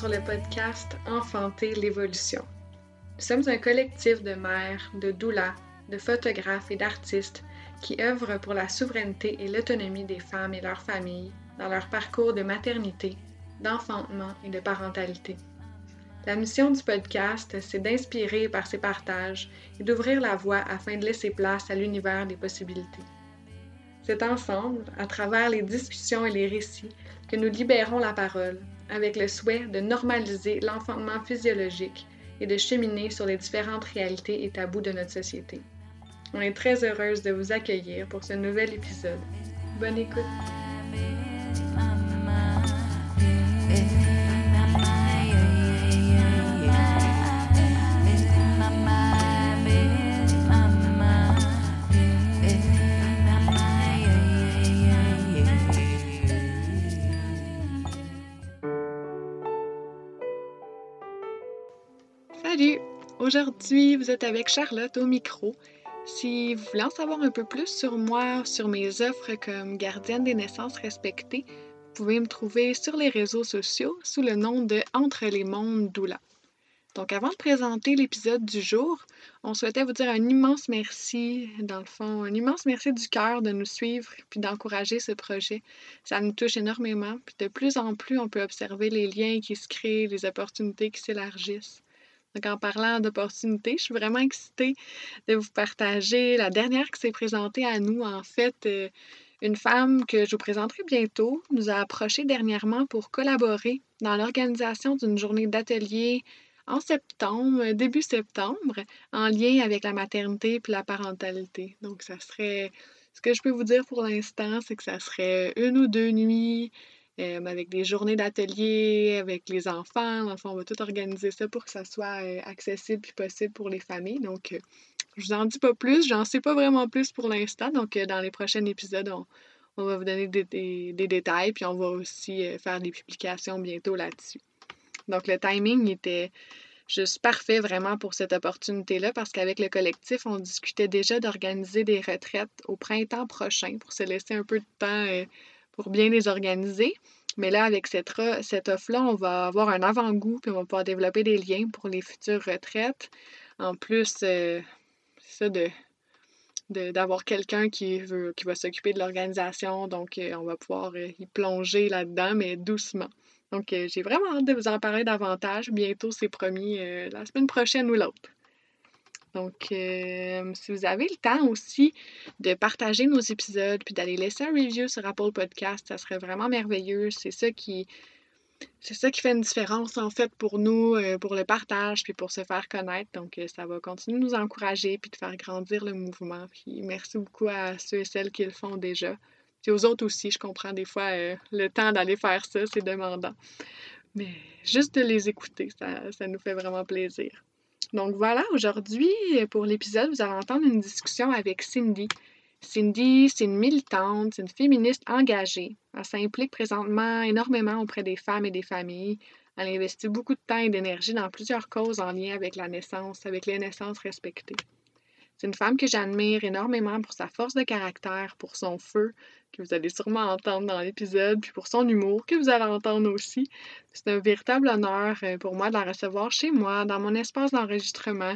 sur le podcast Enfanter l'évolution. Nous sommes un collectif de mères, de doulas, de photographes et d'artistes qui œuvrent pour la souveraineté et l'autonomie des femmes et leurs familles dans leur parcours de maternité, d'enfantement et de parentalité. La mission du podcast, c'est d'inspirer par ces partages et d'ouvrir la voie afin de laisser place à l'univers des possibilités. C'est ensemble, à travers les discussions et les récits, que nous libérons la parole, avec le souhait de normaliser l'enfantement physiologique et de cheminer sur les différentes réalités et tabous de notre société. On est très heureuse de vous accueillir pour ce nouvel épisode. Bonne écoute! Aujourd'hui, vous êtes avec Charlotte au micro. Si vous voulez en savoir un peu plus sur moi, sur mes offres comme gardienne des naissances respectées, vous pouvez me trouver sur les réseaux sociaux sous le nom de Entre les mondes Doula. Donc avant de présenter l'épisode du jour, on souhaitait vous dire un immense merci, dans le fond, un immense merci du cœur de nous suivre puis d'encourager ce projet. Ça nous touche énormément, puis de plus en plus, on peut observer les liens qui se créent, les opportunités qui s'élargissent. Donc, en parlant d'opportunités, je suis vraiment excitée de vous partager la dernière qui s'est présentée à nous. En fait, euh, une femme que je vous présenterai bientôt nous a approché dernièrement pour collaborer dans l'organisation d'une journée d'atelier en septembre, début septembre, en lien avec la maternité et la parentalité. Donc, ça serait. Ce que je peux vous dire pour l'instant, c'est que ça serait une ou deux nuits euh, avec des journées d'atelier, avec les enfants. Enfin, on va tout organiser ça pour que ça soit euh, accessible et possible pour les familles. Donc, euh, je vous en dis pas plus, j'en sais pas vraiment plus pour l'instant. Donc, dans les prochains épisodes, on, va vous donner des, détails, puis on va aussi faire des publications bientôt là-dessus. Donc, le timing était juste parfait vraiment pour cette opportunité-là parce qu'avec le collectif, on discutait déjà d'organiser des retraites au printemps prochain pour se laisser un peu de temps pour bien les organiser. Mais là, avec cette, cette offre-là, on va avoir un avant-goût, puis on va pouvoir développer des liens pour les futures retraites. En plus, euh, ça de d'avoir quelqu'un qui veut qui va s'occuper de l'organisation. Donc, euh, on va pouvoir euh, y plonger là-dedans, mais doucement. Donc, j'ai vraiment hâte de vous en parler davantage. Bientôt, c'est promis, la semaine prochaine ou l'autre. Donc, euh, si vous avez le temps aussi de partager nos épisodes puis d'aller laisser un review sur Apple Podcast, ça serait vraiment merveilleux. C'est ça qui c'est ça qui fait une différence en fait pour nous, euh, pour le partage puis pour se faire connaître. Donc, euh, ça va continuer de nous encourager puis de faire grandir le mouvement. Puis merci beaucoup à ceux et celles qui le font déjà. Puis aux autres aussi, je comprends des fois le temps d'aller faire ça, c'est demandant. Mais juste de les écouter, ça nous fait vraiment plaisir. Donc voilà, aujourd'hui, pour l'épisode, vous allez entendre une discussion avec Cindy. Cindy, c'est une militante, c'est une féministe engagée. Elle s'implique présentement énormément auprès des femmes et des familles. Elle investit beaucoup de temps et d'énergie dans plusieurs causes en lien avec la naissance, avec les naissances respectées. C'est une femme que j'admire énormément pour sa force de caractère, pour son feu, que vous allez sûrement entendre dans l'épisode, puis pour son humour, que vous allez entendre aussi. C'est un véritable honneur euh, pour moi de la recevoir chez moi, dans mon espace d'enregistrement.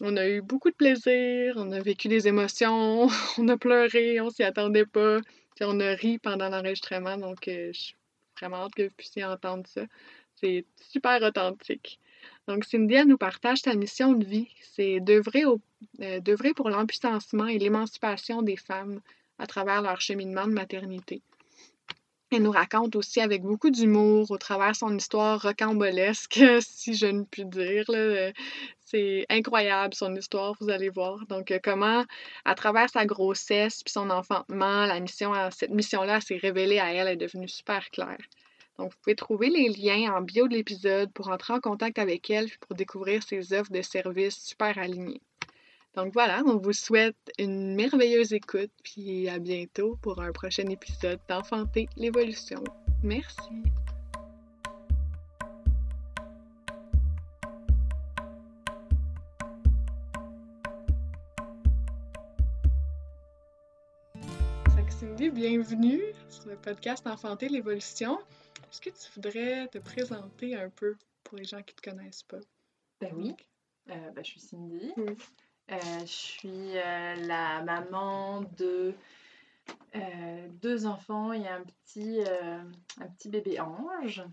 On a eu beaucoup de plaisir, on a vécu des émotions, on a pleuré, on s'y attendait pas, puis on a ri pendant l'enregistrement, donc euh, que vous puissiez entendre ça. C'est super authentique. Donc, Cindy, nous partage sa mission de vie, c'est euh, d'œuvrer pour l'empuissancement et l'émancipation des femmes à travers leur cheminement de maternité. Elle nous raconte aussi avec beaucoup d'humour, au travers son histoire rocambolesque, si je ne puis dire. Euh, c'est incroyable son histoire, vous allez voir. Donc, euh, comment, à travers sa grossesse puis son enfantement, la mission, cette mission-là s'est révélée à elle, est devenue super claire. Donc, vous pouvez trouver les liens en bio de l'épisode pour entrer en contact avec elle et pour découvrir ses offres de services super alignées. Donc voilà, on vous souhaite une merveilleuse écoute, puis à bientôt pour un prochain épisode d'Enfanter l'évolution. Merci. Cindy, bienvenue sur le podcast Enfanter l'évolution. Est-ce que tu voudrais te présenter un peu pour les gens qui ne te connaissent pas? Ben oui. Euh, ben, je suis Cindy. Oui. Euh, je suis euh, la maman de euh, deux enfants et un petit, euh, un petit bébé ange.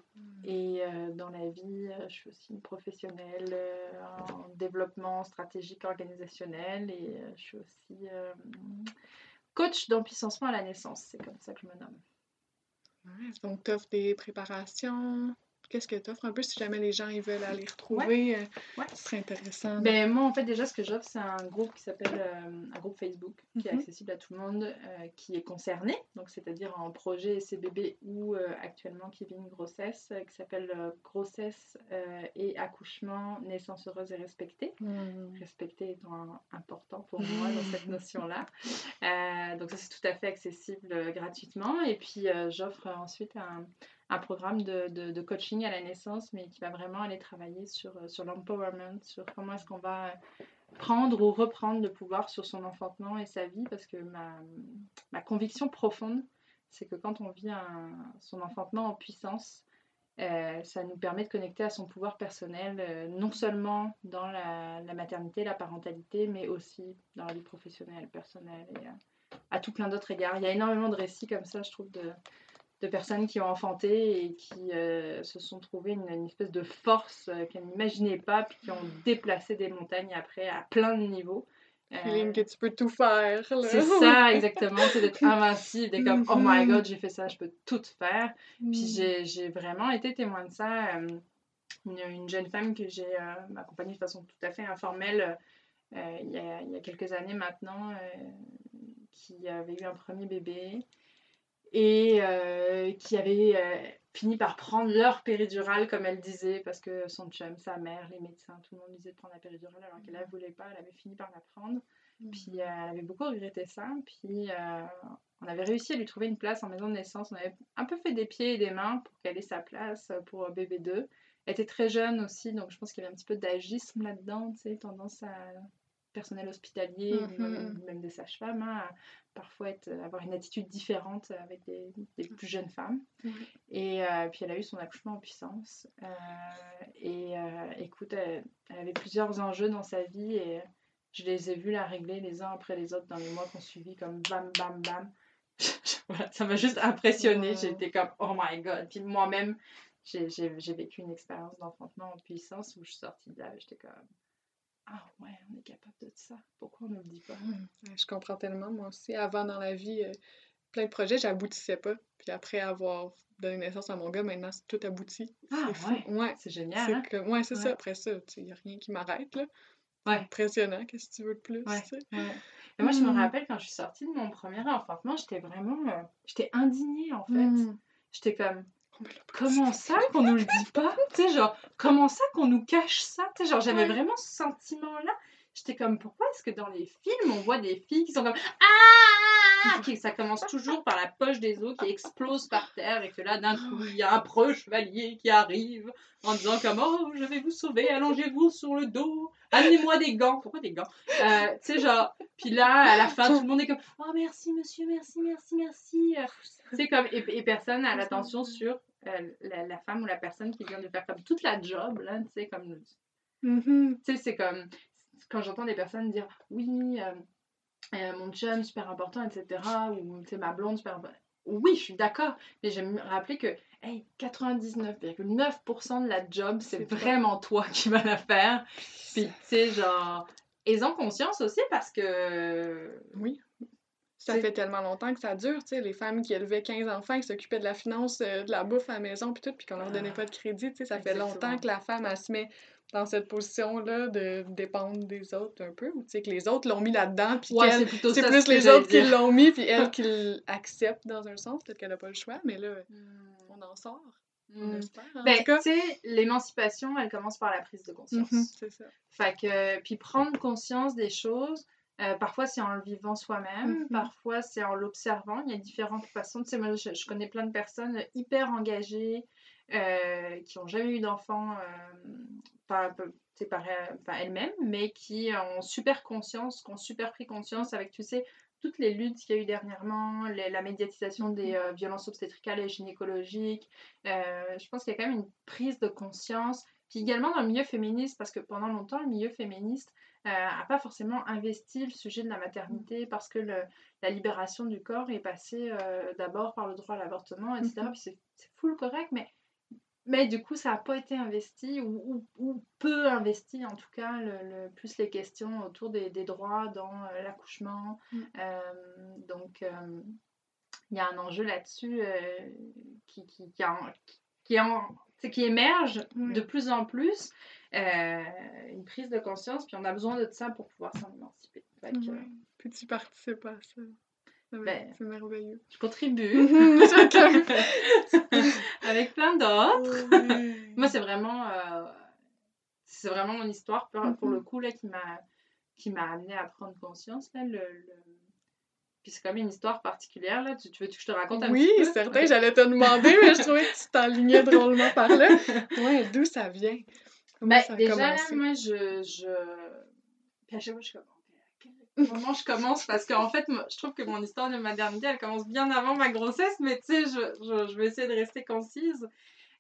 Et euh, dans la vie, je suis aussi une professionnelle en développement stratégique organisationnel et je suis aussi coach d'empuissancement à la naissance. C'est comme ça que je me nomme. Ouais, donc, tu offres des préparations? Qu'est-ce que tu offres un peu si jamais les gens ils veulent aller retrouver? euh, Ouais. Ce serait intéressant. Ben, moi, en fait, déjà, ce que j'offre, c'est un groupe qui s'appelle euh, un groupe Facebook qui est Mhm. accessible à tout le monde euh, qui est concerné, donc c'est-à-dire en projet CBB ou euh, actuellement qui vit une grossesse, euh, qui s'appelle euh, Grossesse euh, et accouchement, naissance heureuse et respectée. Hmm. Respecter étant important pour moi dans cette notion-là. Euh, donc ça c'est tout à fait accessible euh, gratuitement. Et puis euh, j'offre ensuite un, un programme de, de- coaching à la naissance, mais qui va vraiment aller travailler sur, euh, sur l'empowerment, sur comment est-ce qu'on va euh, prendre ou reprendre le pouvoir sur son enfantement et sa vie, parce que ma, ma conviction profonde, c'est que quand on vit son enfantement en puissance, euh, ça nous permet de connecter à son pouvoir personnel, non seulement dans la, maternité, la parentalité, mais aussi dans la vie professionnelle, personnelle et à tout plein d'autres égards. Il y a énormément de récits comme ça, je trouve, de personnes qui ont enfanté et qui euh, se sont trouvées une, une espèce de force euh, qu'elles n'imaginaient pas, puis qui ont déplacé des montagnes après à plein de niveaux. Euh, Feeling que tu peux tout faire. c'est ça, exactement, c'est d'être invincible, d'être comme, oh my god, j'ai fait ça, je peux tout faire. Puis j'ai- j'ai vraiment été témoin de ça. euh, Une, une jeune femme que j'ai accompagnée de façon tout à fait informelle il, y a, il y a quelques années maintenant, qui avait eu un premier bébé et euh, qui avait euh, fini par prendre leur péridurale, comme elle disait, parce que son chum, sa mère, les médecins, tout le monde disait de prendre la péridurale alors qu'elle ne voulait pas, elle avait fini par la prendre. Hmm. Puis euh, elle avait beaucoup regretté ça. Puis on avait réussi à lui trouver une place en maison de naissance. On avait un peu fait des pieds et des mains pour qu'elle ait sa place pour bébé 2. Elle était très jeune aussi, donc je pense qu'il y avait un petit peu d'agisme là-dedans, tu sais, tendance à personnel hospitalier, Mhm. même, même des sages-femmes, hein, à parfois être, avoir une attitude différente avec des, des plus jeunes femmes. Et euh, puis elle a eu son accouchement en puissance. Euh, et euh, écoute, elle, elle avait plusieurs enjeux dans sa vie et je les ai vus la régler les uns après les autres dans les mois qu'on suivi, comme bam, bam, bam. Voilà, ça m'a juste impressionnée. Wow. J'étais comme, oh my god. Puis moi-même, j'ai vécu une expérience d'enfantement en puissance où je suis sortie de là j'étais comme, ah ouais, on est capable de ça. Pourquoi on ne le dit pas? Je comprends tellement, moi aussi. Avant, dans la vie, euh, plein de projets, j'aboutissais pas. Puis après avoir donné naissance à mon gars, maintenant, c'est tout abouti. Ah ouais, Ouais. c'est génial. C'est hein? comme... ouais, c'est ça. Après ça, il n'y a rien qui m'arrête, là. Ouais. Impressionnant, qu'est-ce que tu veux de plus, Ouais. tu sais? Moi, je me Mm. rappelle quand je suis sortie de mon premier enfantement, j'étais vraiment. euh, j'étais indignée en fait. Hmm. J'étais comme, Comment ça qu'on nous le dit pas? Tu sais, genre, comment ça qu'on nous cache ça? Tu sais, genre, j'avais Ouais. vraiment ce sentiment-là. J'étais comme, pourquoi est-ce que dans les films, on voit des filles qui sont comme, ah qui, Ça commence toujours par la poche des os qui explose par terre et que là, d'un coup, il y a un preux chevalier qui arrive en disant comme, oh, je vais vous sauver, allongez-vous sur le dos, amenez-moi des gants. Pourquoi des gants? Euh, Tu sais, genre, puis là, à la fin, tout le monde est comme, oh, merci monsieur, merci, merci, merci. C'est comme, et, et personne n'a l'attention sur euh, la, la femme ou la personne qui vient de faire comme toute la job, là, tu sais, comme, Mhm. tu sais, c'est comme, quand j'entends des personnes dire, oui, euh, euh, mon chum, super important, etc., ou, tu sais, ma blonde, super importante. Oui, je suis d'accord, mais j'aime me rappeler que hey, 99,9% de la job, c'est vraiment toi qui vas la faire. Puis, tu sais, genre, aient-en conscience aussi parce que. Oui. Ça fait tellement longtemps que ça dure, tu sais, les femmes qui élevaient 15 enfants, qui s'occupaient de la finance, euh, de la bouffe à la maison, puis tout, puis qu'on leur donnait pas de crédit, tu sais, ça fait longtemps que la femme, elle se met dans cette position-là de dépendre des autres un peu, ou tu sais, que les autres l'ont mis là-dedans, puis Ouais, c'est plus ce les autres qui l'ont mis, puis elle qui l'accepte dans un sens, peut-être qu'elle n'a pas le choix, mais là, on en sort, Mm. espère, en Ben, tu sais, l'émancipation, elle commence par la prise de conscience. C'est ça. Fait que, puis prendre conscience des choses, euh, parfois c'est en le vivant soi-même, Mhm. parfois c'est en l'observant. Il y a différentes façons. Tu sais, moi, je, je connais plein de personnes hyper engagées euh, qui n'ont jamais eu d'enfants euh, par, par, par elles-mêmes, mais qui ont super conscience, qui ont super pris conscience avec, tu sais, toutes les luttes qu'il y a eu dernièrement, la médiatisation des euh, violences obstétricales et gynécologiques. Euh, je pense qu'il y a quand même une prise de conscience. Puis également dans le milieu féministe, parce que pendant longtemps, le milieu féministe n'a pas forcément investi le sujet de la maternité parce que la libération du corps est passée d'abord par le droit à l'avortement, etc. Mm-hmm. Puis c'est full correct, mais mais du coup, ça n'a pas été investi, ou, ou, peu investi en tout cas, le, plus les questions autour des, des droits dans euh, l'accouchement. Mm. Euh, donc, euh, il y a un enjeu là-dessus qui, qui, qui, qui, qui, émerge de plus en plus, une prise de conscience, puis on a besoin de ça pour pouvoir s'en émanciper. Puis tu participes à ça. Ben, c'est merveilleux. Je contribue. Avec plein d'autres. Moi, c'est vraiment, euh, c'est vraiment mon histoire, pour, pour le mhm. coup, là, qui m'a, qui m'a amené à prendre conscience. Là, le, Puis c'est quand même une histoire particulière. Là. Tu, veux que je te raconte un oui, petit peu? Oui, certain. J'allais te demander, mais je trouvais que tu t'enlignais drôlement par là. Ouais, d'où ça vient? Ben, déjà, là, moi, je... je... Puis à chaque fois, je suis comme moment je commence? Parce qu'en fait, je trouve que mon histoire de maternité, elle commence bien avant ma grossesse, mais tu sais, je, je, vais essayer de rester concise.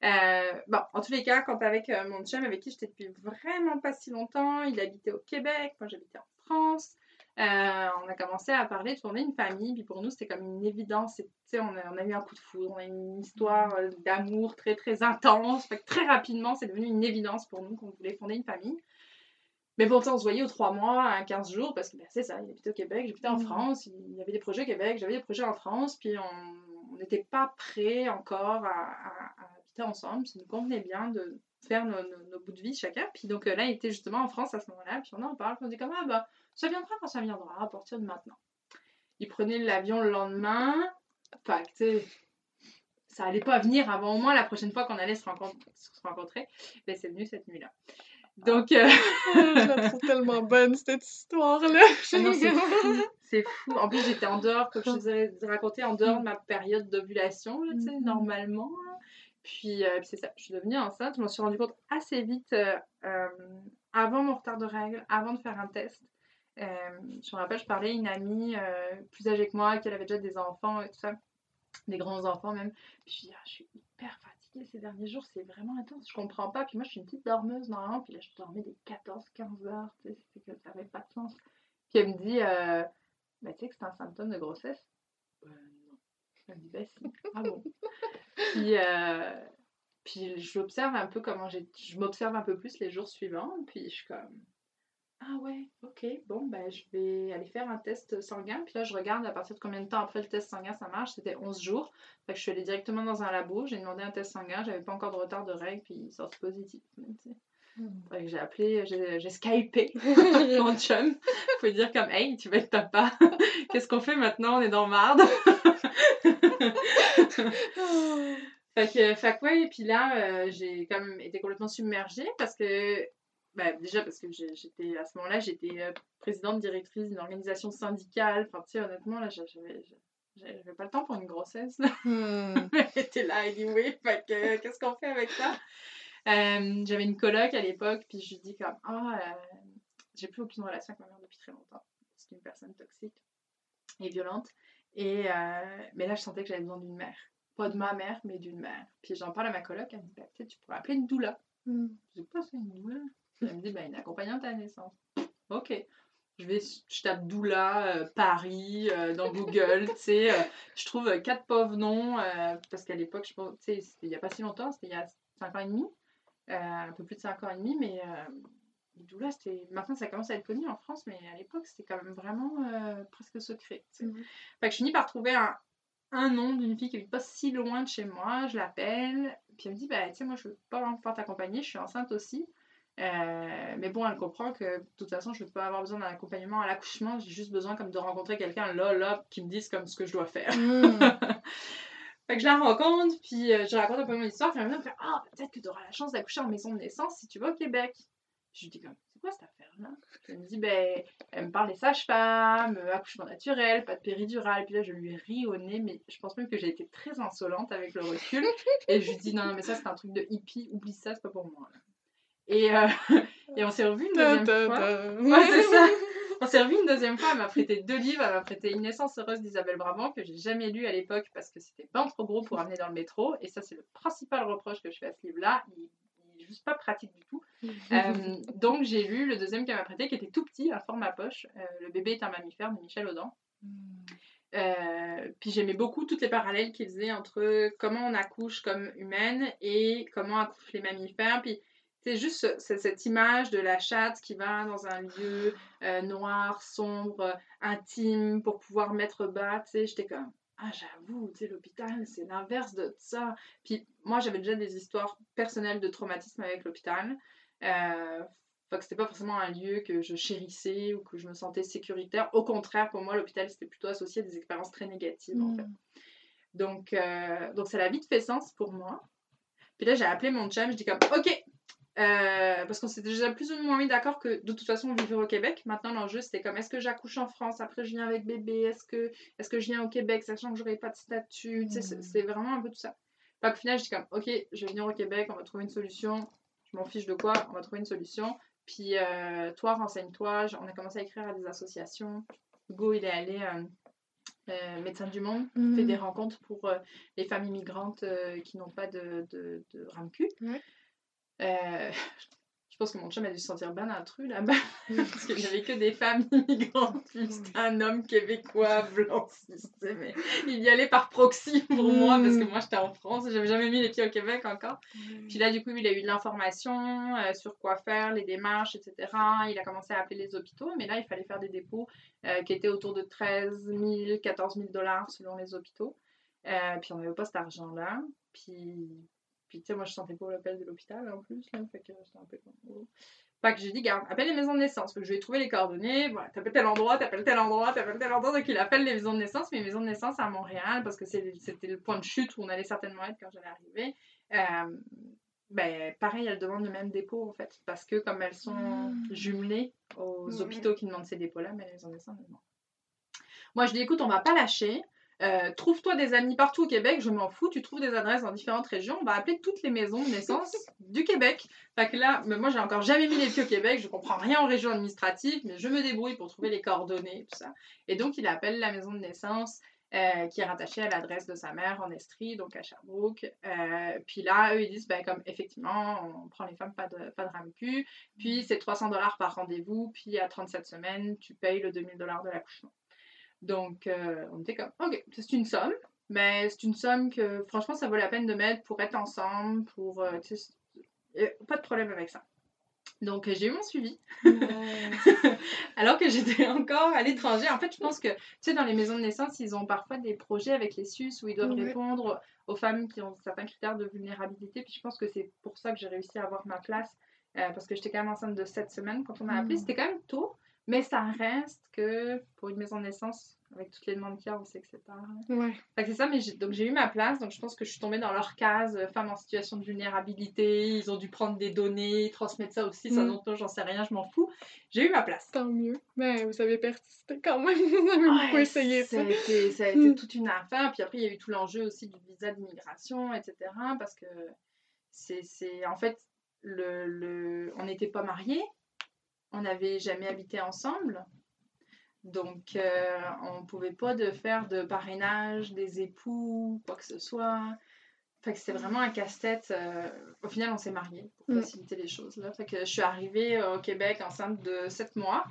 Euh, bon, en tous les cas, quand avec euh, mon chum avec qui j'étais depuis vraiment pas si longtemps, il habitait au Québec, moi j'habitais en France. Euh, on a commencé à parler de fonder une famille, puis pour nous c'était comme une évidence. On a, on a eu un coup de foudre, on a eu une histoire d'amour très très intense. Fait que très rapidement, c'est devenu une évidence pour nous qu'on voulait fonder une famille. Mais pourtant, on se voyait aux trois mois, à 15 jours, parce que ben, c'est ça, il habitait au Québec, j'habitais en mm. France, il y avait des projets au Québec, j'avais des projets en France, puis on n'était pas prêts encore à, habiter ensemble. Ça nous convenait bien de faire nos, nos, bouts de vie chacun. Puis donc euh, là, il était justement en France à ce moment-là, puis on en parle, on dit comme, ah bah, ça viendra quand ça viendra, à partir de maintenant. Il prenait l'avion le lendemain, enfin, tu ça allait pas venir avant au moins la prochaine fois qu'on allait se rencontrer. Se rencontrer. Ben, c'est venu cette nuit-là. Donc. Euh... je la trouve tellement bonne, cette histoire-là. Ah c'est fou. En plus, j'étais en dehors, comme je vous ai raconté, en dehors de ma période d'ovulation, tu sais, mm-hmm. normalement. Puis, euh, puis c'est ça, je suis devenue enceinte. Je m'en suis rendu compte assez vite, euh, euh, avant mon retard de règles, avant de faire un test. Je me rappelle, je parlais à une amie plus âgée que moi, qui avait déjà des enfants et tout ça, des grands enfants même. Puis, ah, je suis hyper fatiguée ces derniers jours, c'est vraiment intense. Je comprends pas. Puis moi, je suis une petite dormeuse normalement. Puis là, je dormais des 14-15 heures. Tu sais, que ça n'avait pas de sens. Puis elle me dit, euh, bah, tu sais que c'est un symptôme de grossesse? Euh, Non. Elle me dit, bah. Ah bon Puis, euh, puis j'observe un peu comment. Je m'observe un peu plus les jours suivants. Puis je suis comme ah ouais, ok, bon, ben je vais aller faire un test sanguin. Puis là, je regarde à partir de combien de temps après le test sanguin ça marche. C'était 11 jours. Fait que je suis allée directement dans un labo, j'ai demandé un test sanguin, j'avais pas encore de retard de règles, puis il sort positif. J'ai appelé, j'ai skypé mon chum. Faut dire comme, hey, tu vas être papa. Qu'est-ce qu'on fait maintenant? On est dans marde. fait que, fait que ouais, et puis là, euh, j'ai quand même été complètement submergée parce que bah, déjà parce que j'étais à ce moment-là, j'étais euh, présidente directrice d'une organisation syndicale. Enfin, tu sais, honnêtement, là, j'avais pas le temps pour une grossesse. Hmm. J'étais là, anyway. Que, qu'est-ce qu'on fait avec ça? Euh, j'avais une coloc à l'époque, puis je lui dis comme, ah, euh, j'ai plus aucune relation avec ma mère depuis très longtemps. C'est une personne toxique et violente. Et, mais là, je sentais que j'avais besoin d'une mère. Pas de ma mère, mais d'une mère. Puis j'en parle à ma coloc, elle me dit, bah, peut-être tu pourrais appeler une doula. Hmm. Je dis, pas c'est une doula? Elle me dit, ben, une accompagnante à la naissance. Ok. Je vais, je tape Doula, euh, Paris, euh, dans Google, tu sais. Euh, je trouve quatre pauvres noms, parce qu'à l'époque, je pense, tu sais, il n'y a pas si longtemps, c'était il y a cinq ans et demi, un peu plus de cinq ans et demi, mais Doula, c'était. Maintenant, ça commence à être connu en France, mais à l'époque, c'était quand même vraiment presque secret. Fait que je finis par trouver un, un nom d'une fille qui n'est pas si loin de chez moi, je l'appelle, puis elle me dit, bah, tu sais, moi, je ne veux pas pouvoir t'accompagner, je suis enceinte aussi. Euh, mais bon, elle comprend que de toute façon, je ne vais pas avoir besoin d'un accompagnement à l'accouchement. J'ai juste besoin comme de rencontrer quelqu'un là, là, qui me dise comme ce que je dois faire. Hmm. fait que je la rencontre, puis euh, je raconte un peu mon histoire. Puis elle me dit Ah, peut-être que tu auras la chance d'accoucher en maison de naissance si tu vas au Québec. Je lui dis comme C'est quoi cette affaire-là? Elle me dit Ben, elle me parle des sages-femmes, euh, accouchement naturel, pas de péridurale. Puis là, je lui ris au nez, mais je pense même que j'ai été très insolente avec le recul. Et je lui dis Non, mais ça, c'est un truc de hippie, oublie ça, c'est pas pour moi. Et, euh, et on s'est revus une deuxième fois. Ouais, c'est ça. On s'est revu une deuxième fois, elle m'a prêté deux livres, elle m'a prêté Une naissance heureuse d'Isabelle Brabant, que j'ai jamais lu à l'époque parce que c'était pas trop gros pour amener dans le métro. Et ça, c'est le principal reproche que je fais à ce livre-là. Il, il est juste pas pratique du tout. Euh, donc j'ai lu le deuxième qu'elle m'a prêté, qui était tout petit, à format poche. Euh, le bébé est un mammifère de Michel Audin. Euh, puis j'aimais beaucoup toutes les parallèles qu'il faisait entre comment on accouche comme humaine et comment accouchent les mammifères. Puis c'est juste cette image de la chatte qui va dans un lieu euh, noir, sombre, intime pour pouvoir mettre bas. Tu sais, j'étais comme ah j'avoue, tu sais l'hôpital c'est l'inverse de ça. Puis moi j'avais déjà des histoires personnelles de traumatisme avec l'hôpital. Euh, que c'était pas forcément un lieu que je chérissais ou que je me sentais sécuritaire. Au contraire, pour moi, l'hôpital, c'était plutôt associé à des expériences très négatives, en fait. Mm. Donc, euh, donc ça a vite fait sens pour moi. Puis là, j'ai appelé mon chum, je dis comme, OK, euh, parce qu'on s'était déjà plus ou moins mis d'accord que de toute façon on vivait au Québec. Maintenant l'enjeu c'était comme est-ce que j'accouche en France, après je viens avec bébé, est-ce que, est que je viens au Québec sachant que j'aurais pas de statut, mm. c'est vraiment un peu tout ça. Fait au final je dis comme ok je vais venir au Québec, on va trouver une solution, je m'en fiche de quoi, on va trouver une solution. Puis euh, toi, renseigne-toi. On a commencé à écrire à des associations. Hugo, il est allé euh, euh, Médecins du Monde, fait mhm. des rencontres pour les femmes immigrantes qui n'ont pas de, de, de RAMQ. Je pense que mon chum a dû se sentir bien intrus là-bas. parce qu'il n'y avait que des femmes immigrantes, plus un homme québécois blanc. Mais il y allait par proxy pour moi, parce que moi j'étais en France, j'avais jamais mis les pieds au Québec encore. Puis là, du coup, il a eu de l'information euh, sur quoi faire, les démarches, etc. Il a commencé à appeler les hôpitaux, mais là, il fallait faire des dépôts euh, qui étaient autour de 13 000, 14 000 dollars selon les hôpitaux. Euh, puis on n'avait pas cet argent-là. Puis puis, tu sais, moi, je sentais pas l'appel de l'hôpital en plus, là. Fait que un peu. Fait que j'ai dit, garde, appelle les maisons de naissance. que je vais trouver les coordonnées. Voilà, t'appelles tel endroit, t'appelles tel endroit, t'appelles tel endroit. Donc, il appelle les maisons de naissance, mais les maisons de naissance à Montréal, parce que c'était le point de chute où on allait certainement être quand j'allais arriver. Euh, ben, pareil, elles demandent le même dépôt, en fait. Parce que, comme elles sont mmh. jumelées aux hôpitaux qui demandent ces dépôts-là, mais les maisons de naissance, non. Moi, je dis, écoute, on va pas lâcher. Euh, trouve-toi des amis partout au Québec, je m'en fous, tu trouves des adresses dans différentes régions, on va appeler toutes les maisons de naissance du Québec. Fait que là, mais moi j'ai encore jamais mis les pieds au Québec, je comprends rien en région administrative, mais je me débrouille pour trouver les coordonnées, tout ça. Et donc il appelle la maison de naissance euh, qui est rattachée à l'adresse de sa mère en Estrie, donc à Sherbrooke. Euh, puis là, eux ils disent, ben, comme effectivement, on prend les femmes, pas de, pas de RAMQ, puis c'est 300 dollars par rendez-vous, puis à 37 semaines, tu payes le 2000 dollars de l'accouchement. Donc, euh, on était comme, ok, c'est une somme, mais c'est une somme que franchement, ça vaut la peine de mettre pour être ensemble, pour. Euh, pas de problème avec ça. Donc, j'ai eu mon suivi. Alors que j'étais encore à l'étranger. En fait, je pense que, tu sais, dans les maisons de naissance, ils ont parfois des projets avec les SUS où ils doivent répondre aux femmes qui ont certains critères de vulnérabilité. Puis je pense que c'est pour ça que j'ai réussi à avoir ma place. Euh, parce que j'étais quand même enceinte de 7 semaines quand on m'a appelé. Mmh. C'était quand même tôt. Mais ça reste que pour une maison de naissance, avec toutes les demandes qu'il y a, on sait que c'est pas. Ouais. c'est ça, mais donc j'ai eu ma place, donc je pense que je suis tombée dans leur case, euh, femme en situation de vulnérabilité, ils ont dû prendre des données, transmettre ça aussi, ça mm. j'en sais rien, je m'en fous. J'ai eu ma place. Tant mieux. Mais vous avez persisté quand même, vous avez beaucoup essayé ça. A été, ça a été mm. toute une affaire, puis après il y a eu tout l'enjeu aussi du visa d'immigration, etc. Parce que c'est en fait, le, le... on n'était pas mariés, on n'avait jamais habité ensemble. Donc, euh, on ne pouvait pas de faire de parrainage des époux, quoi que ce soit. Fait que c'était vraiment un casse-tête. Euh, au final, on s'est mariés pour mm. faciliter les choses. Là. Fait que je suis arrivée au Québec enceinte de 7 mois.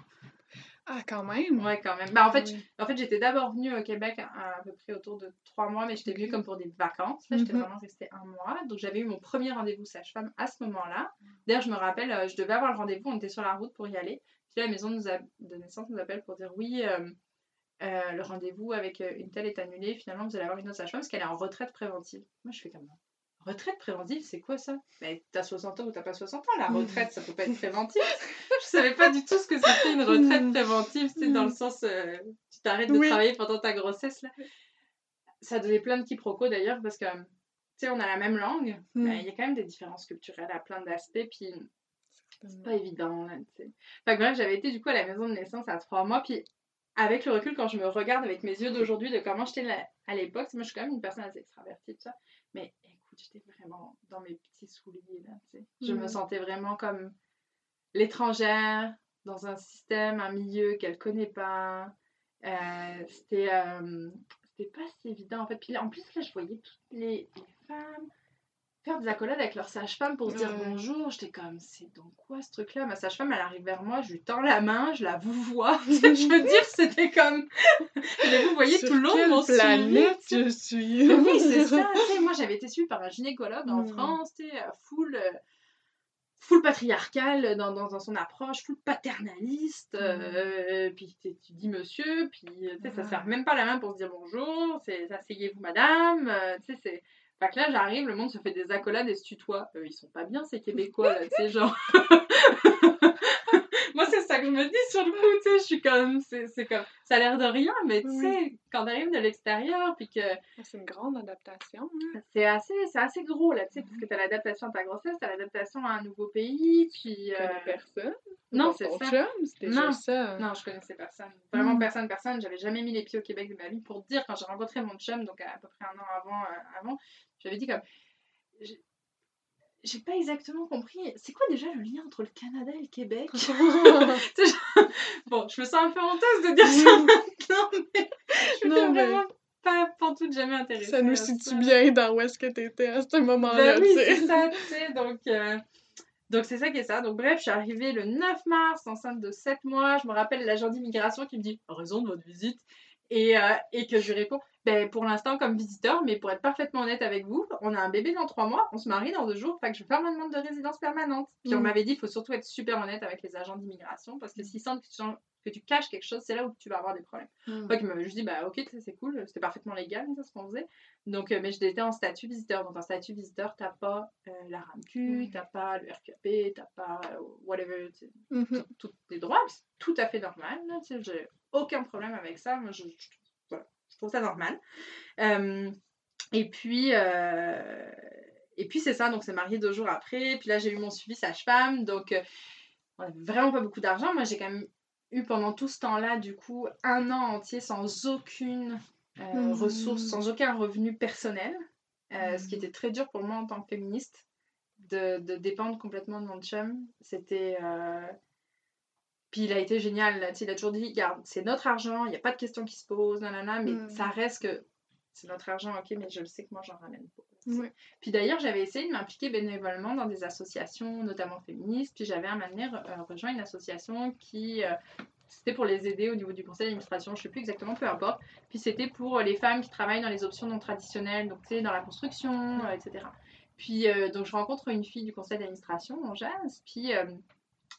Ah, quand même? Ouais, quand même. Bah, en fait, en fait j'étais d'abord venue au Québec à, peu près autour de trois mois, mais j'étais venue comme pour des vacances. Là, j'étais mhm. vraiment restée un mois. Donc, j'avais eu mon premier rendez-vous sage-femme à ce moment-là. D'ailleurs, je me rappelle, euh, je devais avoir le rendez-vous, on était sur la route pour y aller. Puis la maison de naissance nous appelle pour dire oui, euh, euh, le rendez-vous avec une telle est annulé. Finalement, vous allez avoir une autre sage-femme parce qu'elle est en retraite préventive. Moi, je fais comme ça. Retraite préventive, c'est quoi ça? Mais t'as 60 ans ou t'as pas 60 ans, la retraite, ça peut pas être préventif. je savais pas du tout ce que c'était une retraite mm. préventive, c'est dans le sens euh, tu t'arrêtes de travailler pendant ta grossesse là. Ça donnait plein de quiproquos d'ailleurs parce que tu sais on a la même langue, mm. mais il y a quand même des différences culturelles à plein d'aspects puis c'est pas évident là, tu sais. Fait bref, j'avais été du coup à la maison de naissance à trois mois puis avec le recul quand je me regarde avec mes yeux d'aujourd'hui de comment j'étais à l'époque, moi je suis quand même une personne assez extravertie tout ça, mais j'étais vraiment dans mes petits souliers, là, tu sais. Je me mm. sentais vraiment comme l'étrangère dans un système, un milieu qu'elle connaît pas. Euh, c'était euh, c'était pas si évident en fait. Puis en plus, là, je voyais toutes les, les femmes faire des accolades avec leur sage-femme pour se dire bonjour. J'étais comme, c'est donc quoi ce truc-là? Ma sage-femme, elle arrive vers moi, je lui tends la main, je la vous vois. je veux dire, c'était comme. je vous voyez Sur tout le long de mon planète je suis. Oui, c'est ça. moi, j'avais été suivie par un gynécologue en Mm. France, tu sais, full, euh, full patriarcal dans, dans, dans son approche, full paternaliste. euh, puis tu dis monsieur, puis euh, ça se Ouais. serre même pas la main pour se dire bonjour. C'est asseyez-vous, madame. tu sais, c'est. Fait que là, j'arrive, le monde se fait des accolades et se tutoie. Euh, ils sont pas bien, ces Québécois, là, tu. Moi, c'est ça que je me dis sur le coup, tu sais, je suis comme, c'est c'est comme, ça a l'air de rien, mais tu Oui. sais, quand t'arrives de l'extérieur, puis que C'est une grande adaptation. hein. c'est assez, c'est assez gros, là, tu sais, parce que t'as l'adaptation à ta grossesse, t'as l'adaptation à un nouveau pays, puis... Euh, personne? non, c'est ça. chum, Non. ça? Non, je connaissais personne. Vraiment Mm. personne, personne. J'avais jamais mis les pieds au Québec de ma vie. Pour dire, quand j'ai rencontré mon chum, donc à peu près un an avant, euh, avant j'avais dit comme... j'ai- pas exactement compris. C'est quoi déjà le lien entre le Canada et le Québec? Bon, je me sens un peu honteuse de dire ça maintenant, mais je Non, suis mais- vraiment pas pantoute jamais intéressée. ça nous situe ça. bien dans où est-ce que t'étais à ce moment-là, Ben oui, c'est ça, tu sais. Donc, euh, donc c'est ça qui est ça. Donc, bref, je suis arrivée le 9 mars, enceinte de 7 mois. Je me rappelle l'agent d'immigration qui me dit Raison de votre visite. Et, euh, et que je lui réponds ben, Pour l'instant, comme visiteur, mais pour être parfaitement honnête avec vous, on a un bébé dans 3 mois, on se marie dans 2 jours, fait que je vais faire ma demande de résidence permanente. Puis on Mm. m'avait dit Il faut surtout être super honnête avec les agents d'immigration parce que s'ils sentent que tu, que tu caches quelque chose, c'est là où tu vas avoir des problèmes. Mm. Donc, il m'avait juste dit, bah ok, ça, c'est cool, c'était parfaitement légal, ça, ce qu'on faisait. Donc, euh, mais j'étais en statut visiteur. Donc, en statut visiteur, t'as pas euh, la RAMQ, Mm. t'as pas le RQAP, t'as pas euh, whatever, Mhm. tous tes droits, c'est tout à fait normal. J'ai aucun problème avec ça. Moi, je, je- voilà, je trouve ça normal. Euh, et puis, euh, et puis c'est ça, donc c'est marié deux jours après. Puis là, j'ai eu mon suivi sage-femme. Donc, euh, on avait vraiment pas beaucoup d'argent. Moi, j'ai quand même eu pendant tout ce temps-là, du coup, un an entier sans aucune euh, Mhm. ressource, sans aucun revenu personnel. Ce qui Mhm. était très dur pour moi en tant que féministe, de, de dépendre complètement de mon chum. C'était. Puis il a été génial, là, il a toujours dit, regarde, c'est notre argent, il n'y a pas de questions qui se posent, nanana, mais Mm. ça reste que c'est notre argent, ok, mais je le sais que moi j'en ramène pas. Puis d'ailleurs, j'avais essayé de m'impliquer bénévolement dans des associations, notamment féministes, puis j'avais un moment donné re- euh, rejoint une association qui, euh, c'était pour les aider au niveau du conseil d'administration, je sais plus exactement, peu importe. Puis c'était pour euh, les femmes qui travaillent dans les options non traditionnelles, donc tu sais, dans la construction, euh, etc. Puis euh, donc je rencontre une fille du conseil d'administration, on jase, puis euh,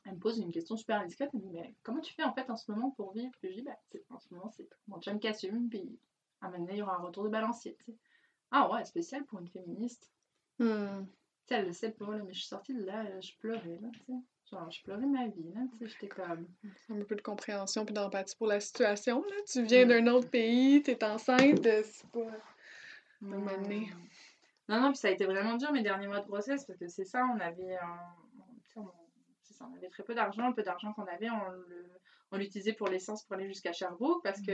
elle me pose une question super indiscrète, elle me dit mais comment tu fais en fait en ce moment pour vivre? Puis je dis bah en ce moment c'est mon chum qui assume, puis à un moment donné il y aura un retour de balancier. Ah ouais, spécial pour une féministe. Mm. Tu sais, elle le sait pas, là, mais je suis sortie de là, je pleurais, là, tu sais. Genre, je pleurais ma vie, là, tu sais, j'étais comme... Un peu de compréhension puis d'empathie pour la situation. Là. Tu viens Mm. d'un autre pays, t'es enceinte, euh, c'est pas. Moment donné. non, non, puis ça a été vraiment dur mes derniers mois de grossesse, parce que c'est ça, on avait... on- on- avait très peu d'argent, le peu d'argent qu'on avait, on l'utilisait pour l'essence pour aller jusqu'à Sherbrooke, parce que,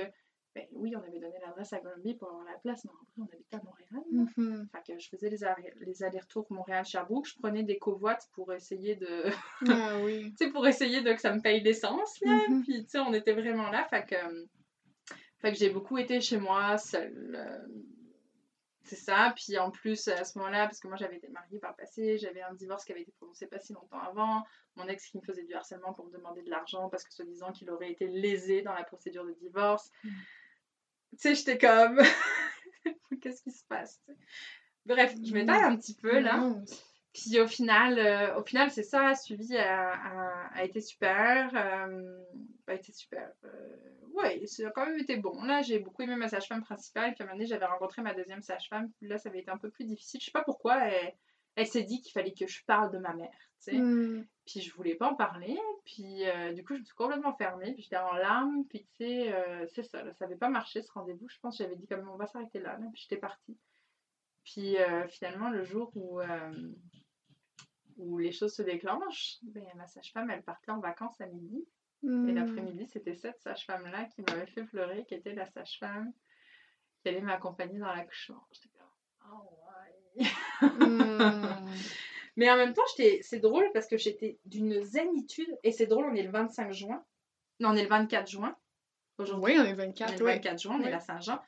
ben oui, on avait donné l'adresse à Granby pour avoir la place, mais après, on habitait à Montréal. Mhm. Que je faisais les, les allers-retours Montréal-Sherbrooke, je prenais des covoites pour essayer de... Ah oui. tu sais, pour essayer de que ça me paye l'essence, là. Mhm. Puis, tu sais, on était vraiment là. Fait que, fait que j'ai beaucoup été chez moi, seule. euh, c'est ça. Puis, en plus, à ce moment-là, parce que moi, j'avais été mariée par le passé, j'avais un divorce qui avait été prononcé pas si longtemps avant. Mon ex qui me faisait du harcèlement pour me demander de l'argent parce que, soi-disant, qu'il aurait été lésé dans la procédure de divorce. Mhm. Tu sais, j'étais comme... Qu'est-ce qui se passe? Bref, je m'étale un petit peu, là. Non, Puis au final, euh, au final c'est ça, suivi a, a, a été super. euh, a été super. Euh, ouais, ça a quand même été bon. Là, j'ai beaucoup aimé ma sage-femme principale. Puis à un moment donné, j'avais rencontré ma deuxième sage-femme. Puis là, ça avait été un peu plus difficile. Je sais pas pourquoi. Elle, elle s'est dit qu'il fallait que je parle de ma mère. Tu sais. Mm. Puis je voulais pas en parler. Puis du coup, je me suis complètement fermée. Puis j'étais en larmes. Puis tu sais, c'est ça. Là, ça avait pas marché ce rendez-vous. Je pense que j'avais dit comme on va s'arrêter là, là. Puis j'étais partie. Puis finalement, le jour où, où les choses se déclenchent, ben, ma sage-femme, elle partait en vacances à midi. Et Mm. l'après-midi, c'était cette sage-femme-là qui m'avait fait pleurer, qui était la sage-femme qui allait m'accompagner dans l'accouchement. J'étais comme, oh ouais. Mais en même temps, c'est drôle parce que j'étais d'une zénitude. Et c'est drôle, on est le 25 juin. Non, on est le 24 juin. Aujourd'hui, Oui, on est on est 24, le oui. 24 juin, on est la Saint-Jean.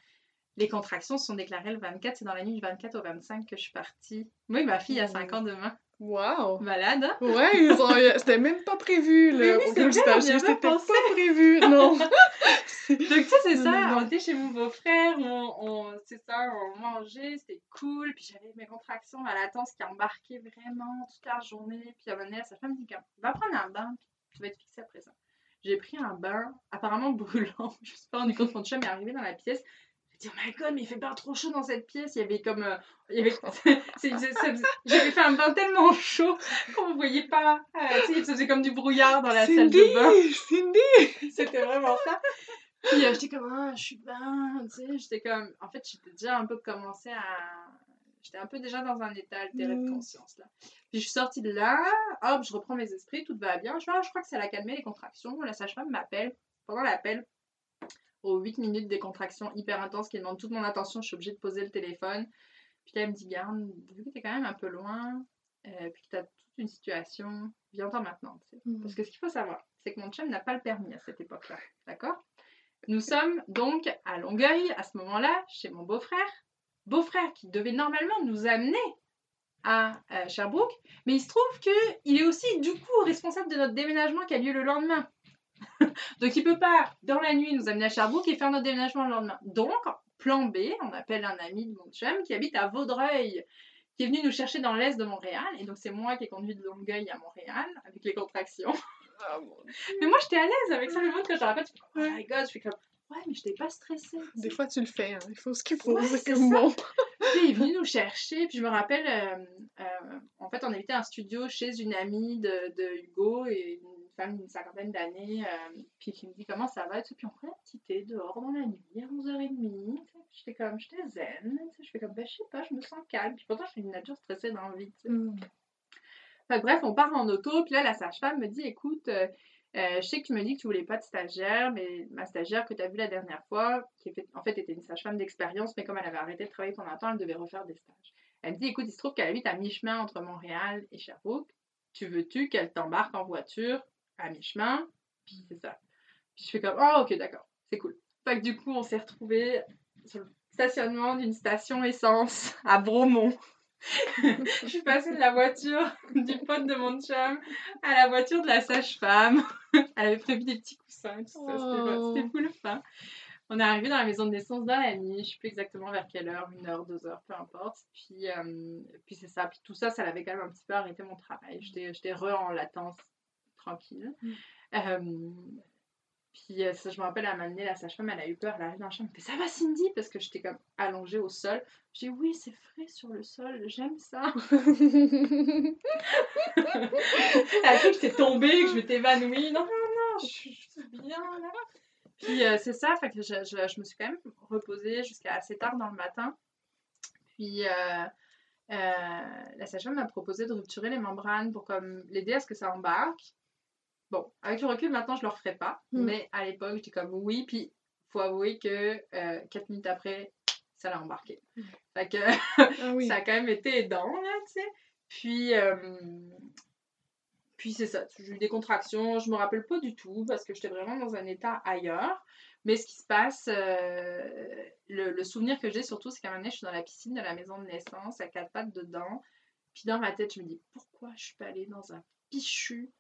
Les contractions sont déclarées le 24. C'est dans la nuit du 24 au 25 que je suis partie. Oui, ma fille a 5 ans demain. Wow! Malade, hein? Ouais, ont- c'était même pas prévu, là. oui, au Stagiaire, pas C'était pas prévu, non. Donc, sais, c'est ça. On était chez mon beau-frère, on, on- c'est ça, on mangeait, c'était cool. Puis j'avais mes contractions à latence qui embarquaient vraiment toute la journée. Puis à un moment donné, sa femme me dit Va prendre un bain, puis tu vas être fixé après ça. J'ai pris un bain, apparemment brûlant. Je me suis pas rendu compte, mon chum est arrivé dans la pièce. Oh god, mais il fait pas trop chaud dans cette pièce. Il y avait comme. euh, il y avait... J'avais fait un bain tellement chaud qu'on ne voyait pas. Euh, ça faisait comme du brouillard dans la salle de bain. Cindy! C'était vraiment ça. Puis euh, j'étais comme, ah, je suis bien, tu sais, j'étais comme, en fait, j'étais déjà un peu commencé à, j'étais un peu déjà dans un état altéré de Mm. conscience, là. Puis je suis sortie de là, hop, je reprends mes esprits, tout va bien. Je, vois, je crois que ça l'a calmé les contractions. La sage-femme m'appelle. Pendant l'appel, aux 8 minutes des contractions hyper intenses qui demandent toute mon attention, je suis obligée de poser le téléphone. Puis là, elle me dit, garde, vu que t'es quand même un peu loin, euh, puis que t'as toute une situation, viens-t'en maintenant, tu sais. Mm. Parce que ce qu'il faut savoir, c'est que mon chum n'a pas le permis à cette époque-là. D'accord? Nous sommes donc à Longueuil, à ce moment-là, chez mon beau-frère. Beau-frère qui devait normalement nous amener à euh, Sherbrooke, mais il se trouve qu'il est aussi, du coup, responsable de notre déménagement qui a lieu le lendemain. donc il peut pas, dans la nuit, nous amener à Sherbrooke et faire notre déménagement le lendemain. Donc, plan B, on appelle un ami de mon chum qui habite à Vaudreuil, qui est venu nous chercher dans l'est de Montréal. Et donc, c'est moi qui ai conduit de Longueuil à Montréal avec les contractions. Ah, mon. Mais moi, j'étais à l'aise avec ça. Le monde, quand je fais, oh my god, je fais comme, ouais, mais je n'étais pas stressée. Des fois, tu le fais, hein. Il faut ce qu'il faut. Ouais, c'est comme bon. Puis il est venu nous chercher. Puis je me rappelle, euh, euh, en fait, on était un studio chez une amie de, de Hugo et une femme d'une cinquantaine d'années. euh, puis qui me dit comment ça va? Et tout. Puis on prend un petit thé dehors dans la nuit, à 11h30. tu sais. J'étais comme, j'étais zen. Je fais comme, ben, je sais pas, je me sens calme. Puis pourtant, je suis une nature stressée dans la vie. Mm. Fait bref, on part en auto, puis là, la sage-femme me dit écoute, euh, euh, je sais que tu me dis que tu voulais pas de stagiaire, mais ma stagiaire que tu as vue la dernière fois, qui était- en fait était une sage-femme d'expérience, mais comme elle avait arrêté de travailler pendant un temps, elle devait refaire des stages. Elle me dit écoute, il se trouve qu'elle habite à mi-chemin entre Montréal et Sherbrooke. Tu veux-tu qu'elle t'embarque en voiture à mi-chemin Puis c'est ça. Puis je fais comme oh, ok, d'accord, c'est cool. Fait que du coup, on s'est retrouvés sur le stationnement d'une station essence à Bromont. je suis passée de la voiture du pote de mon chum à la voiture de la sage-femme. Elle avait prévu des petits coussins, tout ça. C'était Oh. c'était full fin. On est arrivé dans la maison de naissance dans la nuit. Je sais plus exactement vers quelle heure, une heure, deux heures, peu importe. Puis, euh, puis c'est ça. Puis tout ça, ça l'avait quand même un petit peu arrêté mon travail. J'étais j'étais re en latence, tranquille. Mm. Euh, puis euh, ça, je me rappelle, à m'amener la sage-femme, elle a eu peur, elle arrive dans la chambre, elle me fait Ça va Cindy? Parce que j'étais comme allongée au sol. J'ai dit Oui, c'est frais sur le sol, j'aime ça. Elle a cru que j'étais tombée, que je m'étais évanouie. Non, non, non, je suis je suis bien là. Puis euh, c'est ça, fait que je, je- je me suis quand même reposée jusqu'à assez tard dans le matin. Puis euh, euh, la sage-femme m'a proposé de rupturer les membranes pour comme l'aider à ce que ça embarque. Bon, avec le recul, maintenant, je le referai pas. Mm. Mais à l'époque, j'étais comme oui. Puis faut avouer que euh, quatre minutes après, ça l'a embarqué. Mm. Fait que Ah oui. ça a quand même été aidant, là, tu sais. Puis, euh, puis c'est ça, j'ai eu des contractions, je me rappelle pas du tout parce que j'étais vraiment dans un état ailleurs. Mais ce qui se passe, euh, le, le souvenir que j'ai surtout, c'est qu'à un moment donné, je suis dans la piscine de la maison de naissance, à quatre pattes dedans. Puis dans ma tête, je me dis, pourquoi je suis pas allée dans un pichu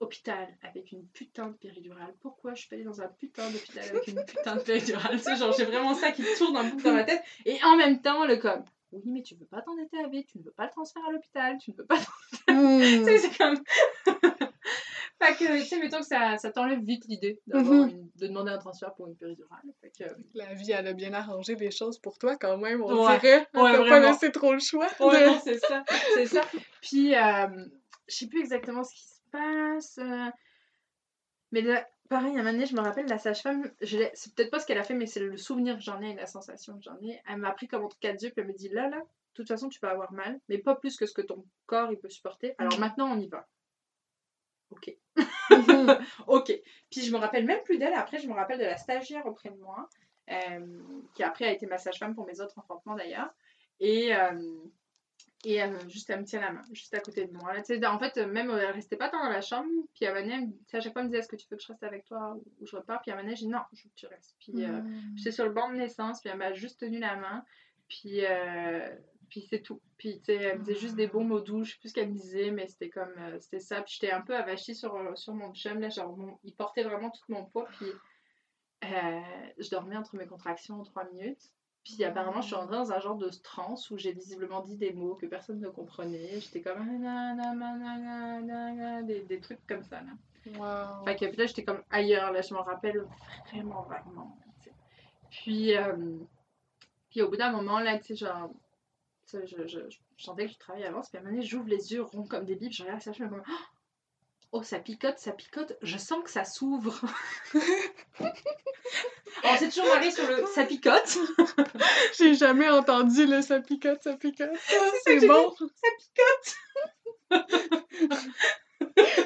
hôpital avec une putain de péridurale Pourquoi je suis pas allée dans un putain d'hôpital avec une putain de péridurale? Sais, genre, j'ai vraiment ça qui tourne en boucle dans ma tête. Et en même temps, le comme, oui, mais tu veux pas t'endetter avec, tu ne veux pas le transfert à l'hôpital, tu ne veux pas. Mm. Sais, c'est comme. fait que, tu sais, mettons que ça, ça t'enlève vite l'idée Mhm. de demander un transfert pour une péridurale. Fait que, La vie, elle a bien arrangé les choses pour toi quand même, on Ouais. dirait. Elle Ouais, pas laissé trop le choix. Ouais, de- c'est ça. C'est ça. Puis, euh, je sais plus exactement ce qui se passe. euh, mais là, pareil, à un moment donné, je me rappelle, la sage-femme, c'est peut-être pas ce qu'elle a fait, mais c'est le souvenir que j'en ai et la sensation que j'en ai. Elle m'a pris comme entre quatre yeux, puis elle me dit là, là, de toute façon, tu vas avoir mal, mais pas plus que ce que ton corps il peut supporter. Alors maintenant, on y va. Ok. Ok. Puis je me rappelle même plus d'elle. Après, je me rappelle de la stagiaire auprès de moi, euh, qui après a été ma sage-femme pour mes autres enfantements d'ailleurs. Et, euh, Et euh, juste, elle me tient la main, juste à côté de moi. Là, en fait, même, euh, elle restait pas tant dans la chambre. Puis à sais, à chaque fois, elle me disait Est-ce que tu veux que je reste avec toi ou je repars? Puis à donné, j'ai dit Non, je veux que tu restes. Puis euh, Mm. j'étais sur le banc de naissance, puis elle m'a juste tenu la main. Puis, euh, puis c'est tout. Puis, elle me disait juste des bons mots doux. Je sais plus ce qu'elle me disait, mais c'était comme. c'était ça. Puis j'étais un peu avachie sur, sur mon chum. Là, genre, mon- il portait vraiment tout mon poids. Puis je dormais entre mes contractions en trois minutes. Puis apparemment, je suis rentrée dans un genre de transe où j'ai visiblement dit des mots que personne ne comprenait. J'étais comme. ah, Des, des trucs comme ça. Là. Wow. Fait que puis là, j'étais comme ailleurs, là, je m'en rappelle vraiment vaguement. Puis, euh, puis au bout d'un moment, là, tu sais, genre, je, je, je, je sentais que je travaillais avance, puis à un moment donné, j'ouvre les yeux ronds comme des puis je regarde ça, je me comme, oh, ça picote, ça picote, je sens que ça s'ouvre. On s'est toujours marré sur le ça picote, J'ai jamais entendu le ça picote, ça picote. Ça c'est bon. ça picote.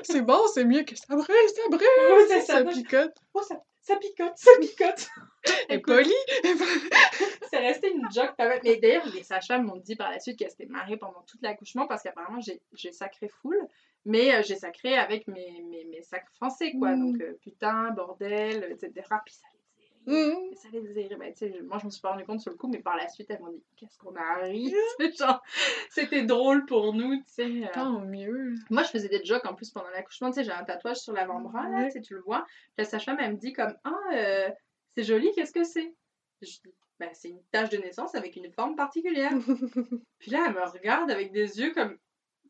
C'est bon, c'est mieux que ça brûle, ça brûle. Ouais, c'est ça, ça. picote. Oh, ça, ça picote, ça picote. Écoute, polie. C'est resté une joke pas mal. Mais d'ailleurs, les sages-femmes m'ont dit par la suite qu'elles s'étaient marrées pendant tout l'accouchement parce qu'apparemment, j'ai j'ai sacré full. Mais euh, j'ai sacré avec mes, mes, mes sacs français, quoi. Mm. Donc, euh, putain, bordel, etc. Puis ça les Mm. irritait. Ça les tu sais, je- moi, je me suis pas rendu compte sur le coup, mais par la suite, elles m'ont dit qu'est-ce qu'on a ri? Genre, C'était drôle pour nous, tu sais. euh. Tant mieux. Moi, je faisais des jokes en plus pendant l'accouchement. Tu sais, j'ai un tatouage sur l'avant-bras, là, tu le vois. La sage-femme, elle me dit comme Ah, euh, c'est joli, qu'est-ce que c'est? Je dis Ben, c'est une tache de naissance avec une forme particulière. Puis là, elle me regarde avec des yeux comme.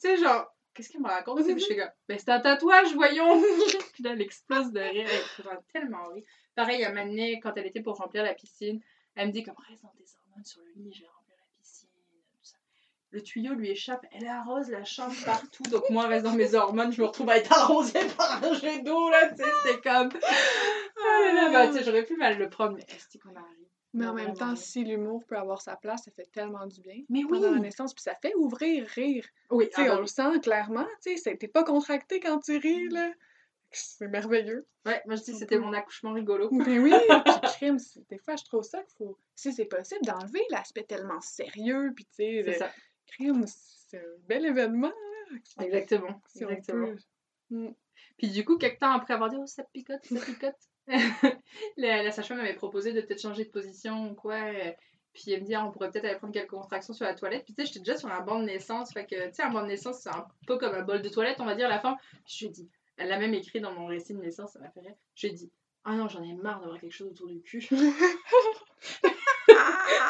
Tu sais, genre, qu'est-ce qu'elle me raconte Puis je fais comme Ben, c'est un tatouage, voyons Puis là, elle explose de rire. Elle a tellement ri. Pareil, à Manet, quand elle était pour remplir la piscine, elle me dit comme Reste dans tes hormones sur le lit, je vais remplir la piscine. Tout ça. Le tuyau lui échappe, elle arrose la chambre partout. Donc moi, reste dans mes hormones, je me retrouve à être arrosée par un jet d'eau, là, tu sais, c'était comme. Ah là, bah, tu sais, j'aurais pu mal le prendre, mais est-ce qu'on arrive Mais en même temps, si l'humour peut avoir sa place, ça fait tellement du bien. Mais oui Pendant la naissance, puis ça fait ouvrir rire. Oui, Tu sais, on le sent clairement, tu sais, t'es pas contracté quand tu ris, là. C'est merveilleux. oui. Ouais, moi je dis c'était mon accouchement rigolo. Mais oui, puis crime, des fois, je trouve ça qu'il faut, si c'est possible, d'enlever l'aspect tellement sérieux, puis tu sais, C'est ça. crime, c'est un bel événement, là. Exactement. Si on Exactement. peut. Mm. Puis du coup, quelques temps après avoir dit Oh, ça picote, ça picote, la, la sage-femme m'avait proposé de peut-être changer de position ou quoi. euh, Puis elle me dit Ah, on pourrait peut-être aller prendre quelques contractions sur la toilette. Puis tu sais, j'étais déjà sur un banc de naissance. Fait que tu sais, un banc de naissance, c'est un peu comme un bol de toilette, on va dire, à la fin. Puis je lui ai dit Elle l'a même écrit dans mon récit de naissance, ça m'a fait rire. Je lui ai dit Ah non, j'en ai marre d'avoir quelque chose autour du cul.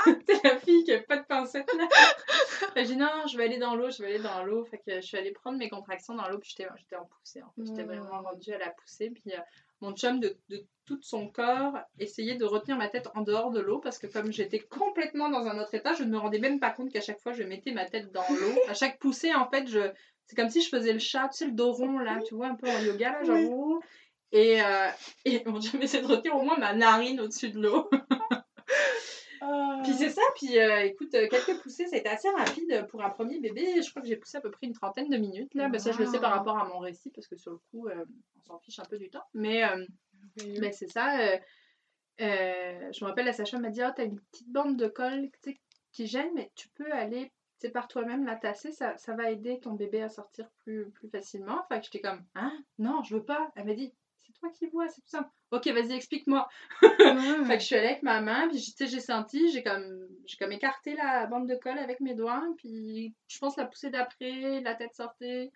C'est la fille qui a pas de pincette là. J'ai dit non, je vais aller dans l'eau, je vais aller dans l'eau. Fait que je suis allée prendre mes contractions dans l'eau, puis j'étais j'étais en poussée. En fait. J'étais Mm. vraiment rendue à la poussée. Puis euh, mon chum, de, de tout son corps, essayait de retenir ma tête en dehors de l'eau parce que comme j'étais complètement dans un autre état, je ne me rendais même pas compte qu'à chaque fois je mettais ma tête dans l'eau. À chaque poussée, en fait, je... c'est comme si je faisais le chat, tu sais, le dos rond là, tu vois, un peu en yoga là, genre. Oui. Et, euh, et mon chum essaie de retenir au moins ma narine au-dessus de l'eau. Ah. Puis c'est ça, puis euh, écoute, euh, quelques poussées, ça a été assez rapide pour un premier bébé. Je crois que j'ai poussé à peu près une trentaine de minutes. Là, Ben, ça, je le sais par Wow. rapport à mon récit, parce que sur le coup, euh, on s'en fiche un peu du temps. Mais, mais c'est ça. je me rappelle, la sage-femme m'a dit Ah, t'as une petite bande de colle qui gêne, mais tu peux aller par toi-même la tasser, ça, ça va aider ton bébé à sortir plus, plus facilement. Enfin, j'étais comme Hein Non, je veux pas. Elle m'a dit toi qui vois, c'est tout ça. Ok, vas-y, explique-moi. Fait que je suis allée avec ma main, puis j'ai senti, j'ai comme, j'ai comme écarté la bande de colle avec mes doigts, puis je pense la poussée d'après, la tête sortait,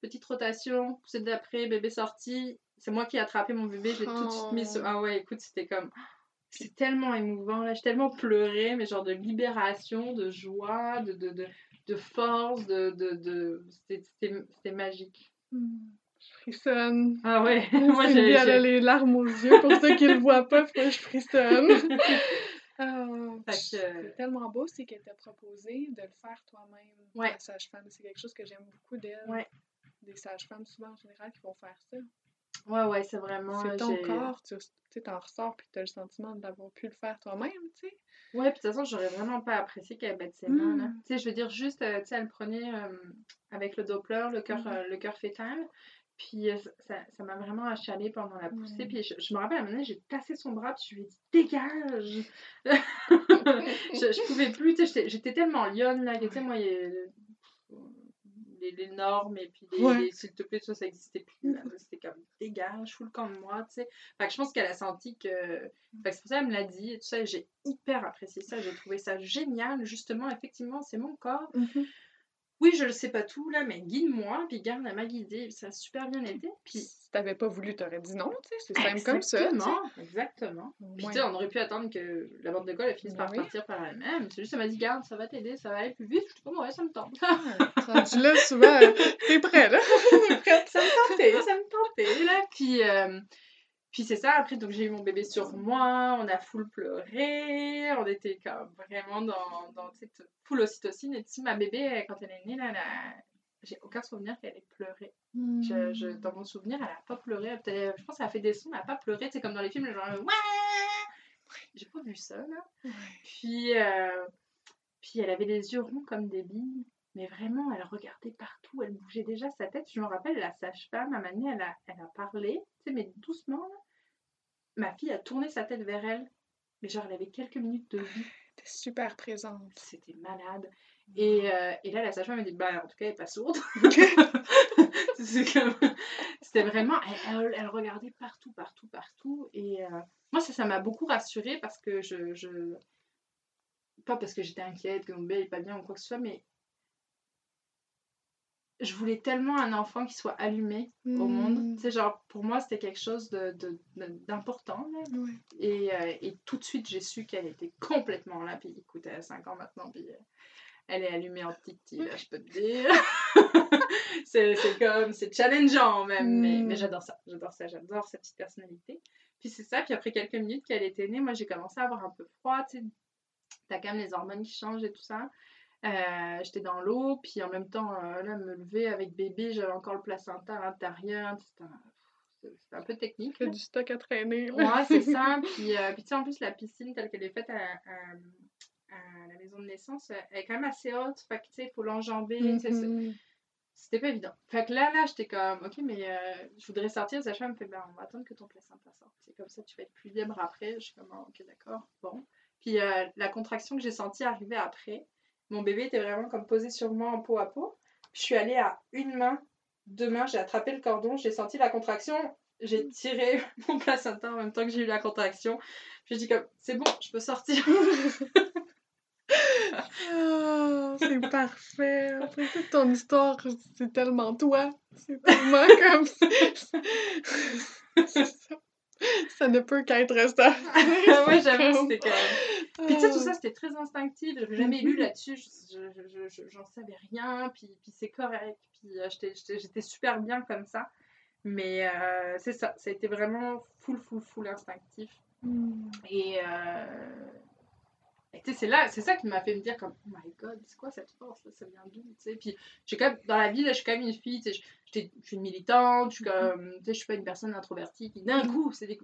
petite rotation, poussée d'après, bébé sorti. C'est moi qui ai attrapé mon bébé, je l'ai tout de suite mis sur... Oh. Ah ouais, écoute, c'était comme... C'est tellement émouvant, là, j'ai tellement pleuré, mais genre de libération, de joie, de, de, de, de force, de... de, de... C'était- magique. Mm. Je frissonne. Ah ouais, moi j'ai... elle a les larmes aux yeux. Pour ceux qui le voient pas, moi, je frissonne. Que- C'est tellement beau, c'est qu'elle t'a proposé de le faire toi-même, Ouais. la sage-femme. C'est quelque chose que j'aime beaucoup d'elle. Ouais. Des sages-femmes, souvent en général, qui vont faire ça. Ouais, ouais, c'est vraiment... c'est ton corps, tu sais, t'en ressors, puis t'as le sentiment d'avoir pu le faire toi-même, tu sais. Ouais, puis de toute façon, j'aurais vraiment pas apprécié qu'elle mette ses mains là. Mm. Tu sais, je veux dire, juste, euh, tu sais, elle prenait euh, avec le Doppler, le cœur euh, le cœur féstal. Puis euh, ça ça m'a vraiment achalée pendant la poussée. Puis je, je me rappelle, à un moment donné, j'ai tassé son bras, puis je lui ai dit Dégage je, je pouvais plus, tu sais, j'étais- tellement lionne là, que tu sais, moi, il- les, les normes et puis les, Ouais. s'il te plaît, tout ça, ça n'existait plus. C'était comme dégage, fous le camp de moi, tu sais. Fait que je pense qu'elle a senti que. Fait que c'est pour ça qu'elle me l'a dit et tout ça. et J'ai hyper apprécié ça. J'ai trouvé ça génial. Justement, effectivement, c'est mon corps. Mhm. Oui, je le sais pas tout là, mais guide-moi. Puis garde, elle m'a guidée. Ça a super bien été. Puis si t'avais pas voulu, t'aurais dit non, tu sais, c'est simple comme ça. Exactement, exactement. Puis tu sais, on aurait pu attendre que la bande de colle finisse Ben par oui. partir par elle-même. C'est juste, elle m'a dit, garde, ça va t'aider, ça va aller plus vite. Je suis comme, ouais, ça me tente. Ouais, rendu là, souvent, euh, t'es prêt, là. T'es prête. ça me tentait, ça me tentait. Là. Puis, euh, puis c'est ça, après, donc j'ai eu mon bébé sur moi, on a full pleuré, on était comme vraiment dans, dans t- full ocytocine. Et tu sais, ma bébé, quand elle est née, là, a- j'ai aucun souvenir qu'elle ait pleuré. Je, je- dans mon souvenir, elle a pas pleuré. Je pense qu'elle a fait des sons, mais elle a pas pleuré. C'est comme dans les films, genre, ouais! J'ai pas vu ça, là. Puis, euh, puis elle avait les yeux ronds comme des billes. Mais vraiment, elle regardait partout, elle bougeait déjà sa tête. Je me rappelle, la sage-femme, à donné, elle a, elle a parlé, tu sais, mais doucement. là. Ma fille a tourné sa tête vers elle. Mais genre, elle avait quelques minutes de vie. T'es super présente. C'était malade. Et, euh, et là, la sage-femme m'a dit, bah, en tout cas, elle est pas sourde. C'était vraiment, elle, elle- elle regardait partout, partout, partout. Et euh, moi, ça, ça m'a beaucoup rassurée parce que je, je... Pas parce que j'étais inquiète, que mon bébé est pas bien ou quoi que ce soit, mais je voulais tellement un enfant qui soit allumé au monde. Mm. Tu sais, genre, pour moi, c'était quelque chose de- de- de- d'important. Ouais. Et, euh, et tout de suite, j'ai su qu'elle était complètement là. Puis écoute, elle a 5 ans maintenant, puis euh, elle est allumée en petit là, je peux te dire. c'est comme, c'est challengeant même, mais, Mm. mais j'adore ça. J'adore ça, j'adore sa petite personnalité. Puis c'est ça, puis après quelques minutes qu'elle était née, moi j'ai commencé à avoir un peu froid, tu sais. T'as quand même les hormones qui changent et tout ça. Euh, J'étais dans l'eau, puis en même temps, euh, là, me lever avec bébé, j'avais encore le placenta à l'intérieur. C'était un, un peu technique. Fait là. du stock à traîner. Ouais, c'est ça. Puis, euh, puis tu sais, en plus, la piscine telle qu'elle est faite à, à- à la maison de naissance, elle est quand même assez haute. Fait que, tu sais, il faut l'enjamber. Mhm. C'était pas évident. Fait que là, là, j'étais comme, ok, mais je voudrais sortir. Sacha me fait, ben, on va attendre que ton placenta sorte. C'est comme ça, tu vas être plus libre après. Je suis comme, Ah, ok, d'accord. Bon. Puis la contraction que j'ai sentie arriver après, mon bébé était vraiment comme posé sur moi en peau à peau. Puis je suis allée à une main, deux mains, j'ai attrapé le cordon, j'ai senti la contraction, j'ai tiré mon placenta en même temps que j'ai eu la contraction. J'ai dit comme, c'est bon, je peux sortir. Ah, c'est parfait. Après toute ton histoire, c'est tellement toi. C'est tellement comme. C'est ça. Ça ne peut qu'être ça. ouais, j'avoue, c'était quand même. Puis tu sais, tout ça, c'était très instinctif. J'avais jamais lu là-dessus. je- je- je- je- J'en savais rien. Puis, puis c'est correct. Puis euh, j'étais- super bien comme ça. Mais euh, c'est ça. Ça a été vraiment full, full, full instinctif. Mm. Et, euh, et tu sais, c'est là, c'est ça qui m'a fait me dire comme, oh my god, c'est quoi cette force là, ça vient d'où, tu sais. Puis j'ai quand même, dans la vie, là, je suis quand même une fille, tu sais, je- suis une militante, je suis comme, tu sais, je suis pas une personne introvertie qui d'un coup, c'est des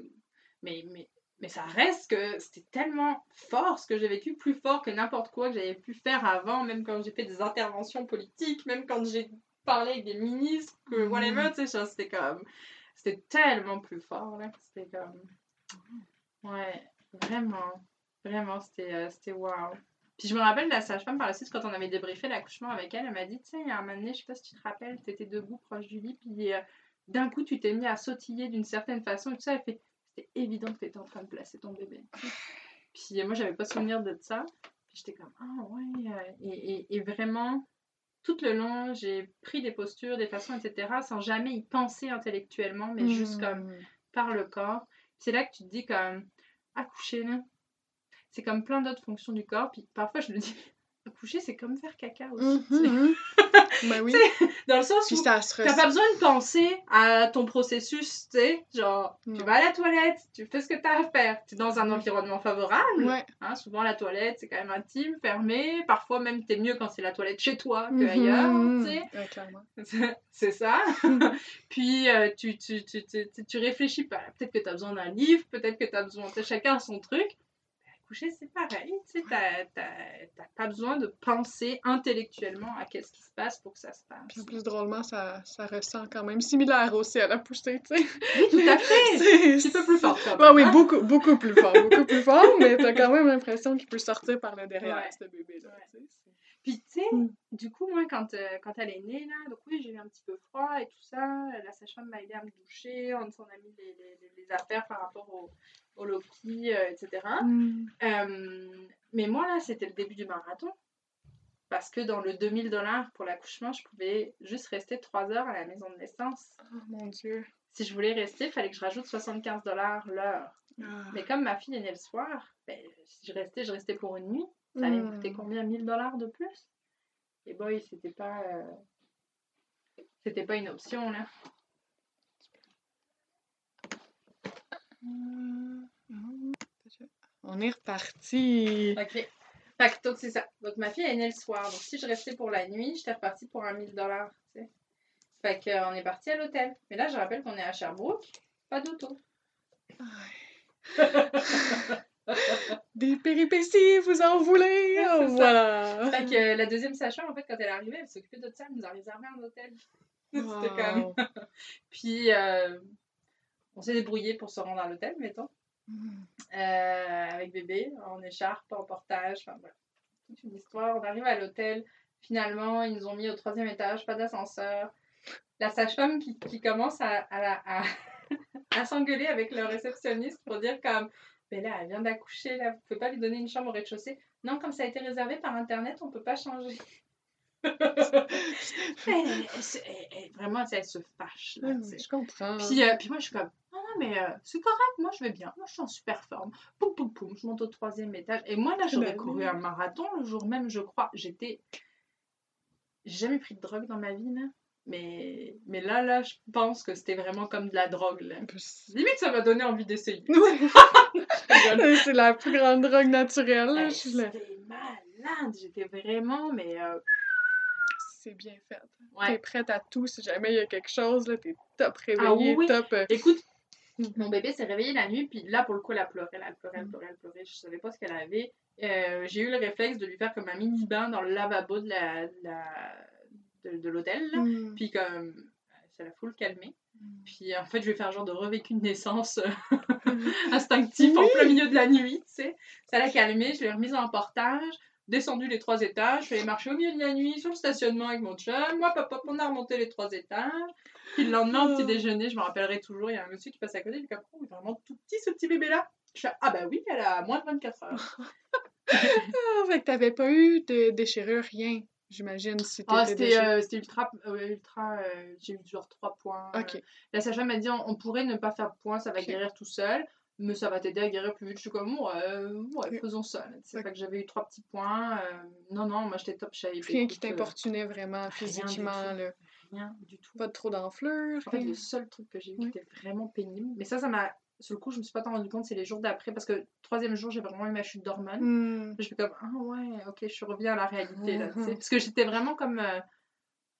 mais, mais, mais ça reste que c'était tellement fort ce que j'ai vécu, plus fort que n'importe quoi que j'avais pu faire avant, même quand j'ai fait des interventions politiques, même quand j'ai parlé avec des ministres, que Mhm. whatever, tu sais, c'était comme, c'était tellement plus fort, là, c'était comme, ouais, vraiment, vraiment, c'était, euh, c'était wow. Puis je me rappelle de la sage-femme par la suite, quand on avait débriefé l'accouchement avec elle, elle m'a dit, tu sais, il y a un moment donné, je sais pas si tu te rappelles, tu étais debout proche du lit, puis euh, d'un coup, tu t'es mis à sautiller d'une certaine façon, et tout ça, elle fait, c'était évident que tu étais en train de placer ton bébé. Puis euh, moi, j'avais pas souvenir de ça. Puis j'étais comme, ah ouais. euh, Et, et- et vraiment, tout le long, j'ai pris des postures, des façons, etc., sans jamais y penser intellectuellement, mais juste comme Mm. par le corps. C'est là que tu te dis comme, accoucher, là, c'est comme plein d'autres fonctions du corps. Puis parfois, je me dis, accoucher, c'est comme faire caca aussi. Mhm. Oui. Dans le sens où T'as pas besoin de penser à ton processus, tu sais, genre, tu vas à la toilette, tu fais ce que t'as à faire, tu es dans un environnement favorable, Ouais. hein, souvent la toilette c'est quand même intime, fermé, parfois même t'es mieux quand c'est la toilette chez toi que Mhm. ailleurs, tu sais, Ouais, c'est ça. Puis euh, tu, tu, tu, tu, réfléchis pas, peut-être que t'as besoin d'un livre, peut-être que t'as besoin, chacun a son truc. Coucher, c'est pareil. Tu sais, t'as- t'as t'as pas besoin de penser intellectuellement à qu'est-ce qui se passe pour que ça se passe. Puis en plus, drôlement, ça, ça ressent quand même similaire aussi à la poussée, tu sais. Oui, tout à fait. C'est- Un petit peu plus fort, quand Ouais, même, oui, hein. beaucoup, beaucoup plus fort, beaucoup plus fort, mais t'as quand même l'impression qu'il peut sortir par le derrière, Ouais. ce bébé-là, Ouais. tu Puis, tu sais, Mm. du coup, moi, quand, euh, quand elle est née, là, donc oui, j'ai eu un petit peu froid et tout ça. La sage-femme m'a aidé à me doucher. On s'en a mis les- les affaires par rapport au, au Loki, euh, etc. Mm. Euh, mais moi, là, c'était le début du marathon. Parce que dans le 2000 dollars pour l'accouchement, je pouvais juste rester 3 heures à la maison de naissance. Oh mon Dieu. Si je voulais rester, il fallait que je rajoute 75 dollars l'heure. Ah. Mais comme ma fille est née le soir, ben, si je restais, je restais pour une nuit. Ça allait me coûter Mm. combien? 1000 dollars de plus? Et boy, c'était pas. euh, C'était pas une option là. On est reparti. Ok. Fait que donc c'est ça. Donc ma fille est née le soir. Donc si je restais pour la nuit, j'étais repartie pour un 1000 dollars. Fait qu'on est parti à l'hôtel. Mais là, je rappelle qu'on est à Sherbrooke. Pas d'auto. Des péripéties, vous en voulez? Ouais, voilà. Fait que euh, la deuxième sage-femme, en fait, quand elle est arrivée, elle s'occupait de ça. Elle nous a réservé un hôtel. C'était comme. Puis euh, on s'est débrouillé pour se rendre à l'hôtel, mettons. Mm. euh, avec bébé, en écharpe, en portage, enfin voilà. Toute une histoire. On arrive à l'hôtel, finalement, ils nous ont mis au troisième étage, pas d'ascenseur. La sage-femme qui, qui commence à, à, la- à, à s'engueuler avec le réceptionniste pour dire comme Mais là, elle vient d'accoucher, là, vous pouvez pas lui donner une chambre au rez-de-chaussée. Non, comme ça a été réservé par internet, on peut pas changer. Elle- elle- elle- elle- elle- vraiment, elle se fâche. Là, je comprends. Puis, euh, puis moi, je suis comme, non, non, mais euh, c'est correct, moi, je vais bien. Moi, je suis en super forme. Poum, poum, poum, je monte au troisième étage. Et moi, là, j'aurais Ben couru oui. un marathon le jour même, je crois. J'étais. J'ai jamais pris de drogue dans ma vie, là. Mais, mais là, là, je pense que c'était vraiment comme de la drogue, là. Limite, ça m'a donné envie d'essayer. C'est la plus grande drogue naturelle. là, Hey, je suis là. C'était malade. J'étais vraiment, mais. euh, C'est bien fait. ouais. T'es prête à tout si jamais il y a quelque chose, là, t'es top réveillée, Ah oui. top. euh, Écoute, mon bébé s'est réveillé la nuit, puis là, pour le coup, elle a pleuré, elle pleurait, elle pleurait, elle pleurait. Je savais pas ce qu'elle avait. Euh, j'ai eu le réflexe de lui faire comme un mini bain dans le lavabo de la, de la- de, de l'hôtel, là. mm. Puis comme ça l'a full calmé. Mm. Puis en fait, je vais faire genre de revécu de naissance euh, instinctif en plein milieu de la nuit, tu sais. Ça l'a calmé, je l'ai remise en portage, descendu les trois étages, je suis allée marcher au milieu de la nuit sur le stationnement avec mon chum. Moi, papa, on a remonté les trois étages. Puis le lendemain, au petit Oh. déjeuner, je me rappellerai toujours, il y a un monsieur qui passe à côté, il est comme, oh, il est vraiment tout petit ce petit bébé-là. Je fais, ah bah oui, elle a moins de 24 heures. Ah, fait que t'avais pas eu de déchirure, rien, j'imagine, si Ah, c'était euh, c'était ultra, euh, ultra euh, j'ai eu genre 3 points. euh, Ok. La sage-femme m'a dit on, on pourrait ne pas faire de points, ça va guérir tout seul, mais ça va t'aider à guérir plus vite. Je suis comme ouais, euh, ouais faisons ça. C'est pas que j'avais eu trois petits points. euh, non, non, moi j'étais top shape. Rien qui euh, t'importunait vraiment du physiquement, tout. Rien du tout. Pas trop d'enflure, En fait, le seul truc que j'ai eu Oui. qui était vraiment pénible, mais ça, ça m'a. Sur le coup, je me suis pas tant rendu compte, c'est les jours d'après, parce que troisième jour, j'ai vraiment eu ma chute d'hormones. Hmm. Je fais comme, ah ouais, ok, je suis reviens à la réalité là. Parce que j'étais vraiment comme. euh,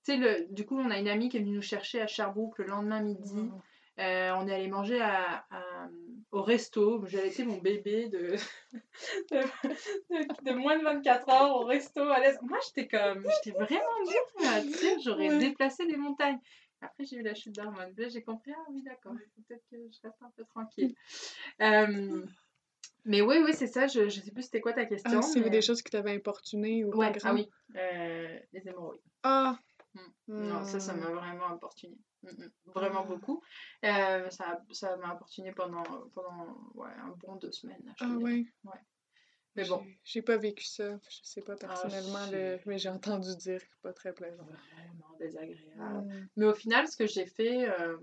tu sais, le... du coup, on a une amie qui est venue nous chercher à Sherbrooke le lendemain midi. Euh, on est allé manger à, à- au resto. J'ai laissé mon bébé de... de, moins de 24 heures au resto à l'aise. Moi, j'étais comme. J'étais vraiment tu sais. J'aurais Ouais. déplacé des montagnes. Après, j'ai eu la chute d'hormones. J'ai compris, ah oui, d'accord, peut-être que je reste un peu tranquille. Euh, mais oui, oui, c'est ça. Je, je sais plus c'était quoi ta question. Ah, c'est mais- des choses qui t'avaient importuné ou Ouais, ah oui, euh, les hémorroïdes. Ah! Mm. Non, ça, ça m'a vraiment importuné. Mm, mm. Vraiment Ah. beaucoup. Euh, ça ça m'a importuné pendant, pendant ouais, un bon deux semaines. je Ah dirais. ouais. Ouais. Mais bon, J'ai- pas vécu ça. Je sais pas personnellement, c'est- le... mais j'ai entendu dire que pas très plaisant. vraiment désagréable. Mais au final, ce que j'ai fait, euh,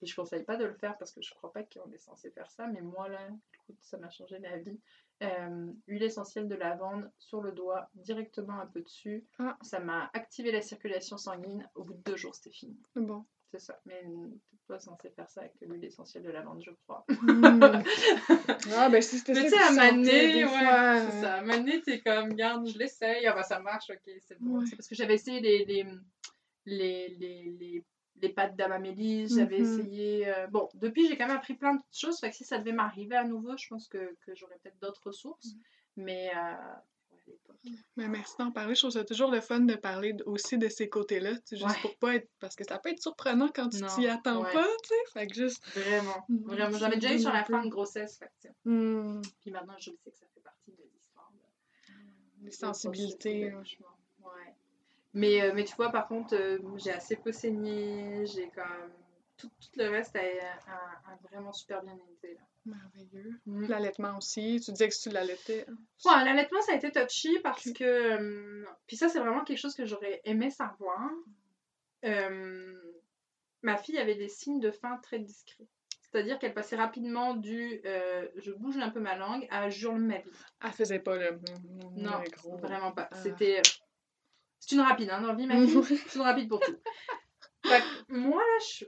et je conseille pas de le faire parce que je crois pas qu'on est censé faire ça, mais moi là, écoute, ça m'a changé la vie. Euh, huile essentielle de lavande sur le doigt, directement un peu dessus. Ah. Ça m'a activé la circulation sanguine. Au bout de deux jours, c'était fini. Bon. C'est ça. Mais t'es pas censé faire ça avec l'huile essentielle de lavande, je crois. Hmm. ah, ben si c'était ça. Mais tu sais, à des ouais, fois, c'est ça. À donné, t'es comme, garde, je l'essaye, ah bah ça marche, ok, c'est bon. Ouais. C'est parce que j'avais essayé les, les, les, les, les les pâtes d'Amamélis, j'avais Mhm. essayé. euh, Bon, depuis, j'ai quand même appris plein de choses. Fait que si ça devait m'arriver à nouveau, je pense que, que j'aurais peut-être d'autres ressources. Mais. euh, ouais, à l'époque. Mais merci d'en parler. Je trouve ça toujours le fun de parler aussi de ces côtés-là. Juste Ouais. pour pas être. Parce que ça peut être surprenant quand tu t'y attends ouais. pas, tu sais. Fait que juste. Vraiment. Mhm. Vraiment. J'en ai déjà eu sur la fin de grossesse. Fait que, hmm, Puis maintenant, je sais que ça fait partie de l'histoire. de- les sensibilités. hein. grossesse et d'accouchement. Ouais. Mais, euh, mais tu vois, par contre, euh, j'ai assez peu saigné. J'ai quand même. Tout, tout le reste a, a- a vraiment super bien été. Là. Merveilleux. Mhm. L'allaitement aussi. Tu disais que tu l'allaitais. Ouais, l'allaitement, ça a été touchy parce que. euh, puis ça, c'est vraiment quelque chose que j'aurais aimé savoir. Euh, ma fille avait des signes de faim très discrets. C'est-à-dire qu'elle passait rapidement du euh, je bouge un peu ma langue à jure ma vie. Elle faisait pas le. Non, gros. Vraiment pas. Ah. C'était. C'est une rapide, hein, dans la vie, fille. C'est une rapide pour tout. Fait moi, là, je...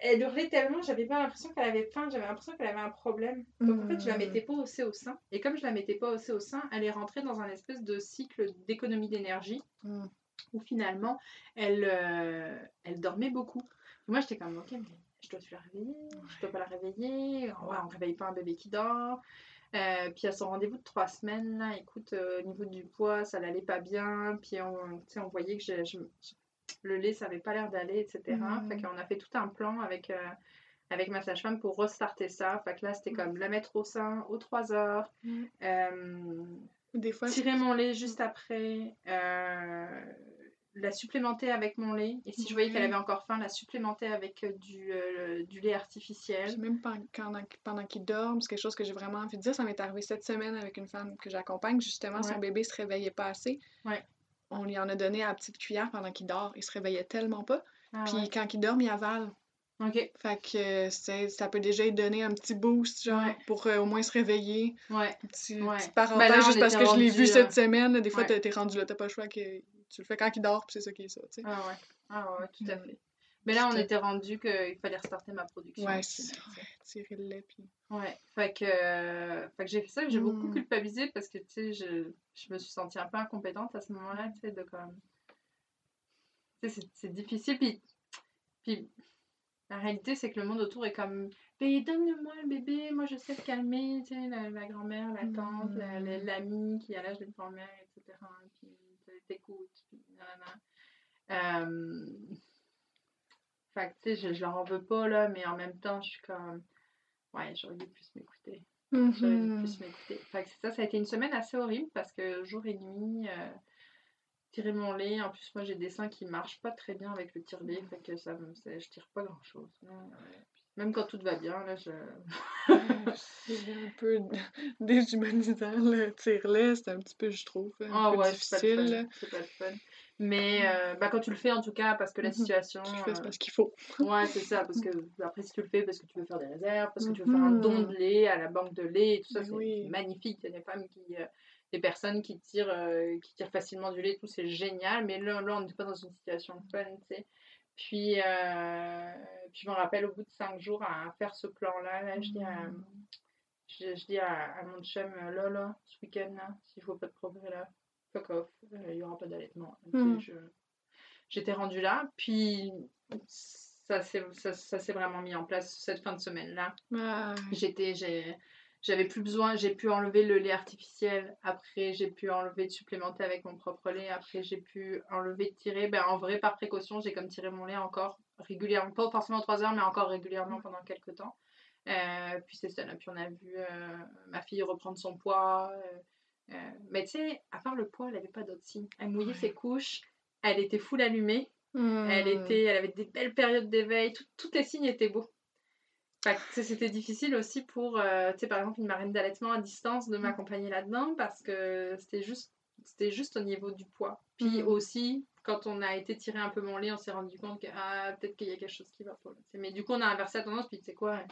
elle hurlait tellement, j'avais pas l'impression qu'elle avait faim, j'avais l'impression qu'elle avait un problème. Donc en fait, je la Mm. mettais pas aussi au sein. Et comme je la mettais pas aussi au sein, elle est rentrée dans un espèce de cycle d'économie d'énergie Mm. où finalement, elle, euh, elle dormait beaucoup. Moi, j'étais comme, ok, mais je dois la réveiller, je dois pas la réveiller? On réveille pas un bébé qui dort. Euh, puis à son rendez-vous de trois semaines, là, écoute, euh, au niveau du poids, ça n'allait pas bien. Puis on, on voyait que je- je- je- le lait, ça avait pas l'air d'aller, etc. Mm. Fait qu'on a fait tout un plan avec, euh, avec ma sage-femme pour restarter ça. Fait que là, c'était comme la mettre au sein aux 3 heures, Mm. Des fois. tirer mon lait juste après, la supplémenter avec mon lait. Et si je voyais qu'elle avait encore faim, la supplémenter avec euh, du, euh, du lait artificiel. Puis même pen- pendant, pendant qu'ils dorment, c'est quelque chose que j'ai vraiment envie de dire. Ça m'est arrivé cette semaine avec une femme que j'accompagne. Justement, son bébé se réveillait pas assez. Ouais. On lui en a donné à la petite cuillère pendant qu'il dort. Il se réveillait tellement pas. Ah Puis ouais. quand il dort, il avale. Ok, Fait que euh, ça peut déjà donner un petit boost, genre, Ouais. pour euh, au moins se réveiller. ouais. Petit, Ouais. Petite Ben là, juste parce que je l'ai vu euh, cette semaine. Des fois, ouais. t'es t'es rendu là, t'as pas le choix que tu le fais quand il dort, puis c'est ça qui est ça, tu sais. Ah ouais. Ah ouais, tout à Mm. fait. Mais là, on était rendu qu'il fallait restarter ma production. Ouais, c'est- sais. ouais, tirer le lait, puis... Ouais, fait que, euh, fait que j'ai fait ça, j'ai beaucoup Mm. culpabilisé parce que, tu sais, je, je me suis sentie un peu incompétente à ce moment-là, tu sais, de comme... Tu sais, c'est- difficile, puis, puis la réalité, c'est que le monde autour est comme, mais donne-moi le bébé, moi je sais te calmer, tu sais, la, la grand-mère, la tante, la- la- Mm. qui a l'âge d'une grand-mère, etc., puis t'écoute, puis nanana. Euh... Fait que, tu sais, je, je leur en veux pas, là, mais en même temps, je suis comme, ouais, j'aurais dû plus m'écouter. J'aurais dû plus m'écouter. Fait que c'est ça, ça a été une semaine assez horrible parce que jour et nuit, euh, tirer mon lait. En plus, moi, j'ai des seins qui marchent pas très bien avec le tire-lait, fait que ça, je tire pas grand-chose. là. Euh, Même quand tout va bien, là, je... C'est un peu déshumanisant, le tire-lait, c'est un petit peu, je trouve, un Ah peu ouais, c'est pas le difficile. fun. là. C'est pas le fun. Mais euh, bah, quand tu le fais, en tout cas, parce que la Mhm. situation... Tu le fais, euh, parce qu'il faut. Ouais, c'est ça, parce que après, si tu le fais parce que tu veux faire des réserves, parce que tu veux faire un don Mhm. de lait à la banque de lait, et tout ça, c'est oui. magnifique. Il y a des femmes qui. euh, des personnes qui tirent, euh, qui tirent facilement du lait, tout, c'est génial, mais là, là on n'était pas dans une situation fun, tu sais. Puis, euh, puis je me rappelle, au bout de cinq jours à faire ce plan-là, là, je dis à, Mhm. je, je dis à, à mon chum, euh, là, là, ce week-end, là, si je vois pas de progrès, là, fuck off, euh, il y aura pas d'allaitement. Je- J'étais rendue là, puis ça s'est ça, ça vraiment mis en place cette fin de semaine-là. Ah, J'étais, j'ai- j'avais plus besoin, j'ai pu enlever le lait artificiel, après j'ai pu enlever de supplémenter avec mon propre lait, après j'ai pu enlever de tirer. Ben, en vrai, par précaution, j'ai comme tiré mon lait encore régulièrement, pas forcément 3 heures, mais encore régulièrement pendant quelques temps. Euh, puis c'est ça, là. puis on a vu euh, ma fille reprendre son poids. euh, mais tu sais, à part le poids, elle avait pas d'autres signes. Elle mouillait Ouais. ses couches, elle était full allumée, elle, hmm. était, elle avait des belles périodes d'éveil, tout- tous les signes étaient beaux. Fait que, tu sais, c'était difficile aussi pour, euh, tu sais, par exemple, une marraine d'allaitement à distance de m'accompagner là-dedans parce que c'était juste, c'était juste au niveau du poids. Puis Mhm. aussi, quand on a été tirer un peu mon lait, on s'est rendu compte que ah, peut-être qu'il y a quelque chose qui va pas. là. Mais du coup, on a inversé la tendance, puis tu sais quoi,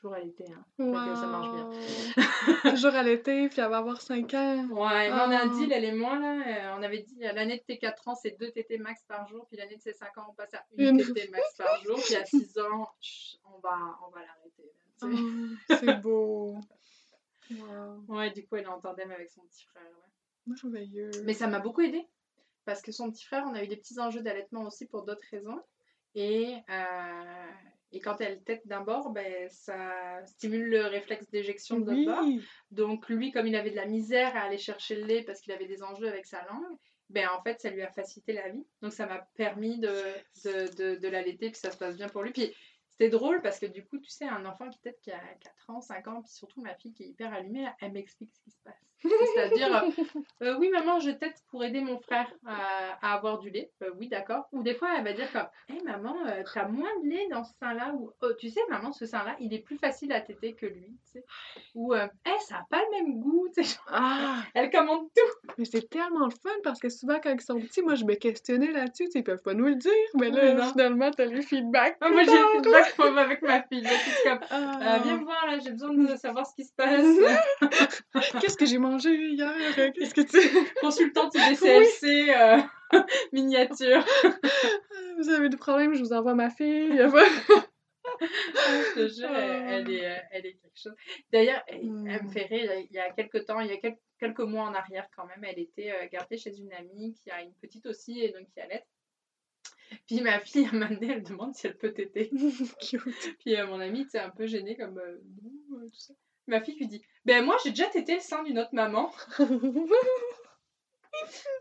toujours allaité. Hein. Fait que ça marche bien. Wow. Toujours à l'été, puis elle va avoir 5 ans. Ouais, mais on a un Oh. deal, elle et moi, là. euh, on avait dit à l'année de tes 4 ans, c'est 2 tétés max par jour. Puis l'année de ses 5 ans, on passe à une Une. tétée max par jour. Puis à 6 ans, on va, on va l'arrêter. Oh, c'est beau. Wow. Ouais, du coup, elle est en tandem avec son petit frère. ouais. Merveilleux. Mais ça m'a beaucoup aidé. Parce que son petit frère, on a eu des petits enjeux d'allaitement aussi pour d'autres raisons. Et, euh, et quand elle tète d'un bord, ben, ça stimule le réflexe d'éjection de l'autre bord. Donc lui, comme il avait de la misère à aller chercher le lait parce qu'il avait des enjeux avec sa langue, ben en fait, ça lui a facilité la vie. Donc ça m'a permis de, de, de, de l'allaiter, puis ça se passe bien pour lui. Puis c'était drôle parce que du coup, tu sais, un enfant qui peut-être qui a 4 ans, 5 ans, puis surtout ma fille qui est hyper allumée, elle m'explique ce qui se passe. C'est-à-dire, euh, euh, oui maman, je tète pour aider mon frère à, à avoir du lait. Euh, oui, d'accord. Ou des fois, elle va dire comme, hé maman, euh, t'as moins de lait dans ce sein-là. Ou, oh, tu sais, maman, ce sein-là, il est plus facile à téter que lui. Tu sais. Ou, hé, ça n'a pas le même goût. Ah, elle commande tout. mais c'est tellement le fun parce que souvent, quand ils sont petits, moi, je me questionnais là-dessus. Ils peuvent pas nous le dire, mais là, non. finalement, t'as les feedbacks. Ah, moi, j'ai le feedback avec ma fille. là, comme, Ah. Viens me voir là, j'ai besoin de savoir ce qui se passe. Qu'est-ce que j'ai mangé hier? Qu'est-ce que tu... Consultante IBCLC euh, miniature. Vous avez des problèmes, je vous envoie ma fille. Je te jure, elle, elle est, euh, elle est quelque chose. D'ailleurs, elle, elle me fait rire. Il y a quelques temps, il y a quel- quelques mois en arrière quand même, elle était euh, gardée chez une amie qui a une petite aussi et donc qui allait. Puis ma fille, à un moment donné, elle demande si elle peut téter. Cute. Puis euh, mon amie, tu un peu gênée comme euh, euh, tout ça. Ma fille lui dit Ben moi, j'ai déjà tété le sein d'une autre maman.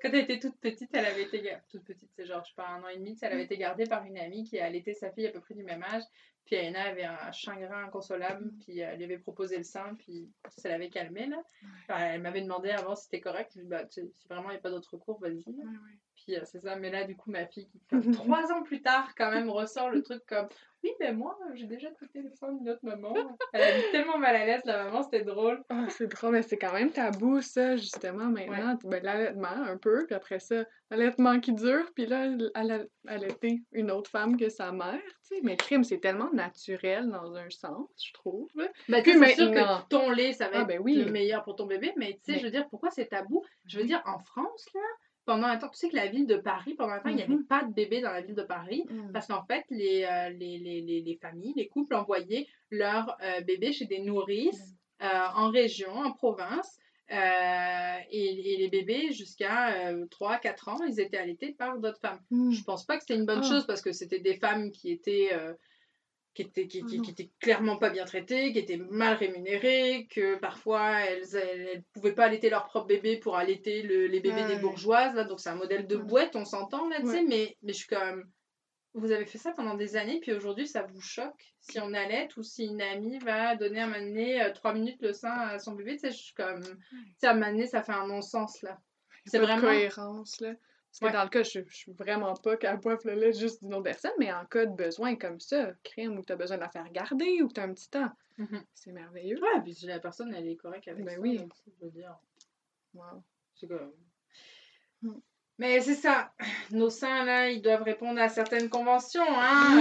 Quand elle était toute petite, elle avait été toute petite, c'est genre je sais pas un an et demi, elle avait été gardée par une amie qui allaitait sa fille à peu près du même âge. Puis Aina avait un chagrin inconsolable, puis elle lui avait proposé le sein, puis ça l'avait calmée là. Enfin, elle m'avait demandé avant si c'était correct, je lui ai dit bah tu sais, si vraiment il n'y a pas d'autre recours, vas-y. Ouais, ouais. Puis euh, c'est ça, mais là du coup ma fille qui comme, trois ans plus tard quand même ressort le truc comme oui ben moi j'ai déjà traité le sein d'une autre maman. Elle a mis tellement mal à l'aise la maman, c'était drôle. Ah, c'est drôle, mais c'est quand même tabou, ça, justement, maintenant. Ben, l'allaitement, un peu, puis après ça, l'allaitement qui dure, puis là, elle a allaité une autre femme que sa mère, tu sais. Mais crime, c'est tellement naturel dans un sens, je trouve. Bah, Puis c'est sûr maintenant- que ton lait, ça va Ah, être ben oui. le meilleur pour ton bébé, mais tu sais, Mais- je veux dire, pourquoi c'est tabou? Je veux dire, en France, là, pendant un temps, tu sais que la ville de Paris, pendant un temps, il n'y avait Mhm. pas de bébé dans la ville de Paris. Mm. Parce qu'en fait, les, euh, les, les, les, les familles, les couples envoyaient leurs euh, bébés chez des nourrices Mm. euh, en région, en province. et, et les bébés, jusqu'à 3-4 ans, ils étaient allaités par d'autres femmes. Mm. Je pense pas que c'était une bonne Ah. chose parce que c'était des femmes qui étaient, qui, étaient, qui, qui- non. qui étaient clairement pas bien traitées, qui étaient mal rémunérées, que parfois elles, elles, elles pouvaient pas allaiter leur propre bébé pour allaiter le- les bébés des Ouais. bourgeoises. Là, donc c'est un modèle de boîte, on s'entend là, tu sais, mais, mais je suis quand même. Vous avez fait ça pendant des années, puis aujourd'hui ça vous choque si on allait ou si une amie va donner à donné euh, trois minutes le sein à son bébé, tu sais, je suis comme. Tu sais, à donné, ça fait un non-sens là. C'est vraiment. cohérence, là. Parce que Ouais. dans le cas, je, je suis vraiment pas qu'elle boive le lait juste d'une autre personne, mais en cas de besoin comme ça, crème, ou que tu as besoin de la faire garder, ou que tu as un petit temps, Mhm. c'est merveilleux. Ouais, puis si la personne elle est correcte avec Ben ça, oui. donc, je veux dire. Wow. C'est comme- Mm. Mais c'est ça, nos seins là, ils doivent répondre à certaines conventions, hein. Mm.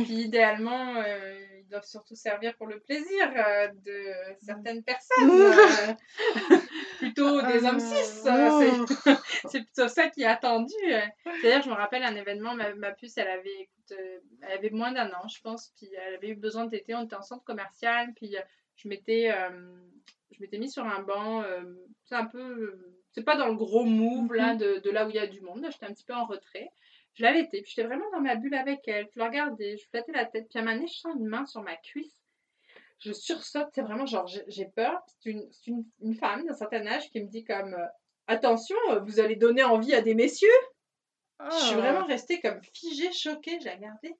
euh, puis idéalement, euh, ils doivent surtout servir pour le plaisir euh, de certaines personnes, plutôt des hommes cis. c'est- plutôt ça qui est attendu. D'ailleurs, je me rappelle un événement, ma, ma puce, elle avait, écoute, euh, elle avait moins d'un an, je pense, puis elle avait eu besoin de téter, on était en centre commercial, puis euh, je m'étais euh, je m'étais mis sur un banc, euh, c'est un peu, c'est pas dans le gros move là, de, de là où il y a du monde, j'étais un petit peu en retrait. Je l'allaitais, puis j'étais vraiment dans ma bulle avec elle, je la regardais, je flattais la tête, puis à un moment donné, je sens une main sur ma cuisse. Je sursaute, c'est vraiment genre, j'ai peur. C'est une, une, une femme d'un certain âge qui me dit comme, attention, vous allez donner envie à des messieurs. Je suis Ah. vraiment restée comme figée, choquée, je la regardais.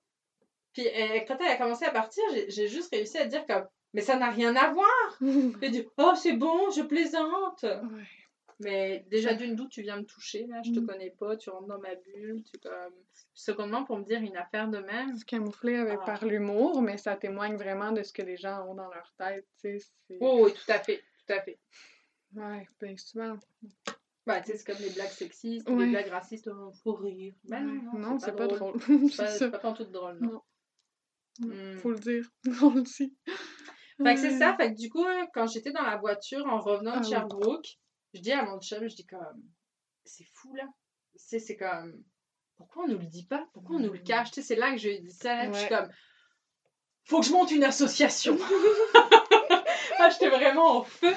Puis quand elle a commencé à partir, j'ai j'ai juste réussi à dire comme, mais ça n'a rien à voir. J'ai dit, oh c'est bon, je plaisante. Ouais. Mais déjà d'une d'où tu viens me toucher, là, je te Mm. connais pas, tu rentres dans ma bulle, tu comme... Secondement, pour me dire une affaire de même, Se camoufler avec, Ah. par l'humour, mais ça témoigne vraiment de ce que les gens ont dans leur tête, tu sais. oh oui, tout à fait, tout à fait. Ouais, bien souvent. Bah, c'est comme les blagues sexistes, Ouais. les blagues racistes, oh, faut rire. Ben Ouais. non, non, c'est pas drôle. C'est c'est pas, pas tant tout drôle, non. Non. Mm. Faut le dire. On le dit. Fait que c'est ça, fait que du coup, quand j'étais dans la voiture en revenant Ah de oui. Sherbrooke, je dis à mon chum, je dis comme, c'est fou là. C'est comme, pourquoi on nous le dit pas? Pourquoi on nous le Mm. cache? Tu sais, c'est là que je dit ça, je suis comme, faut que je monte une association. ah, j'étais vraiment en feu.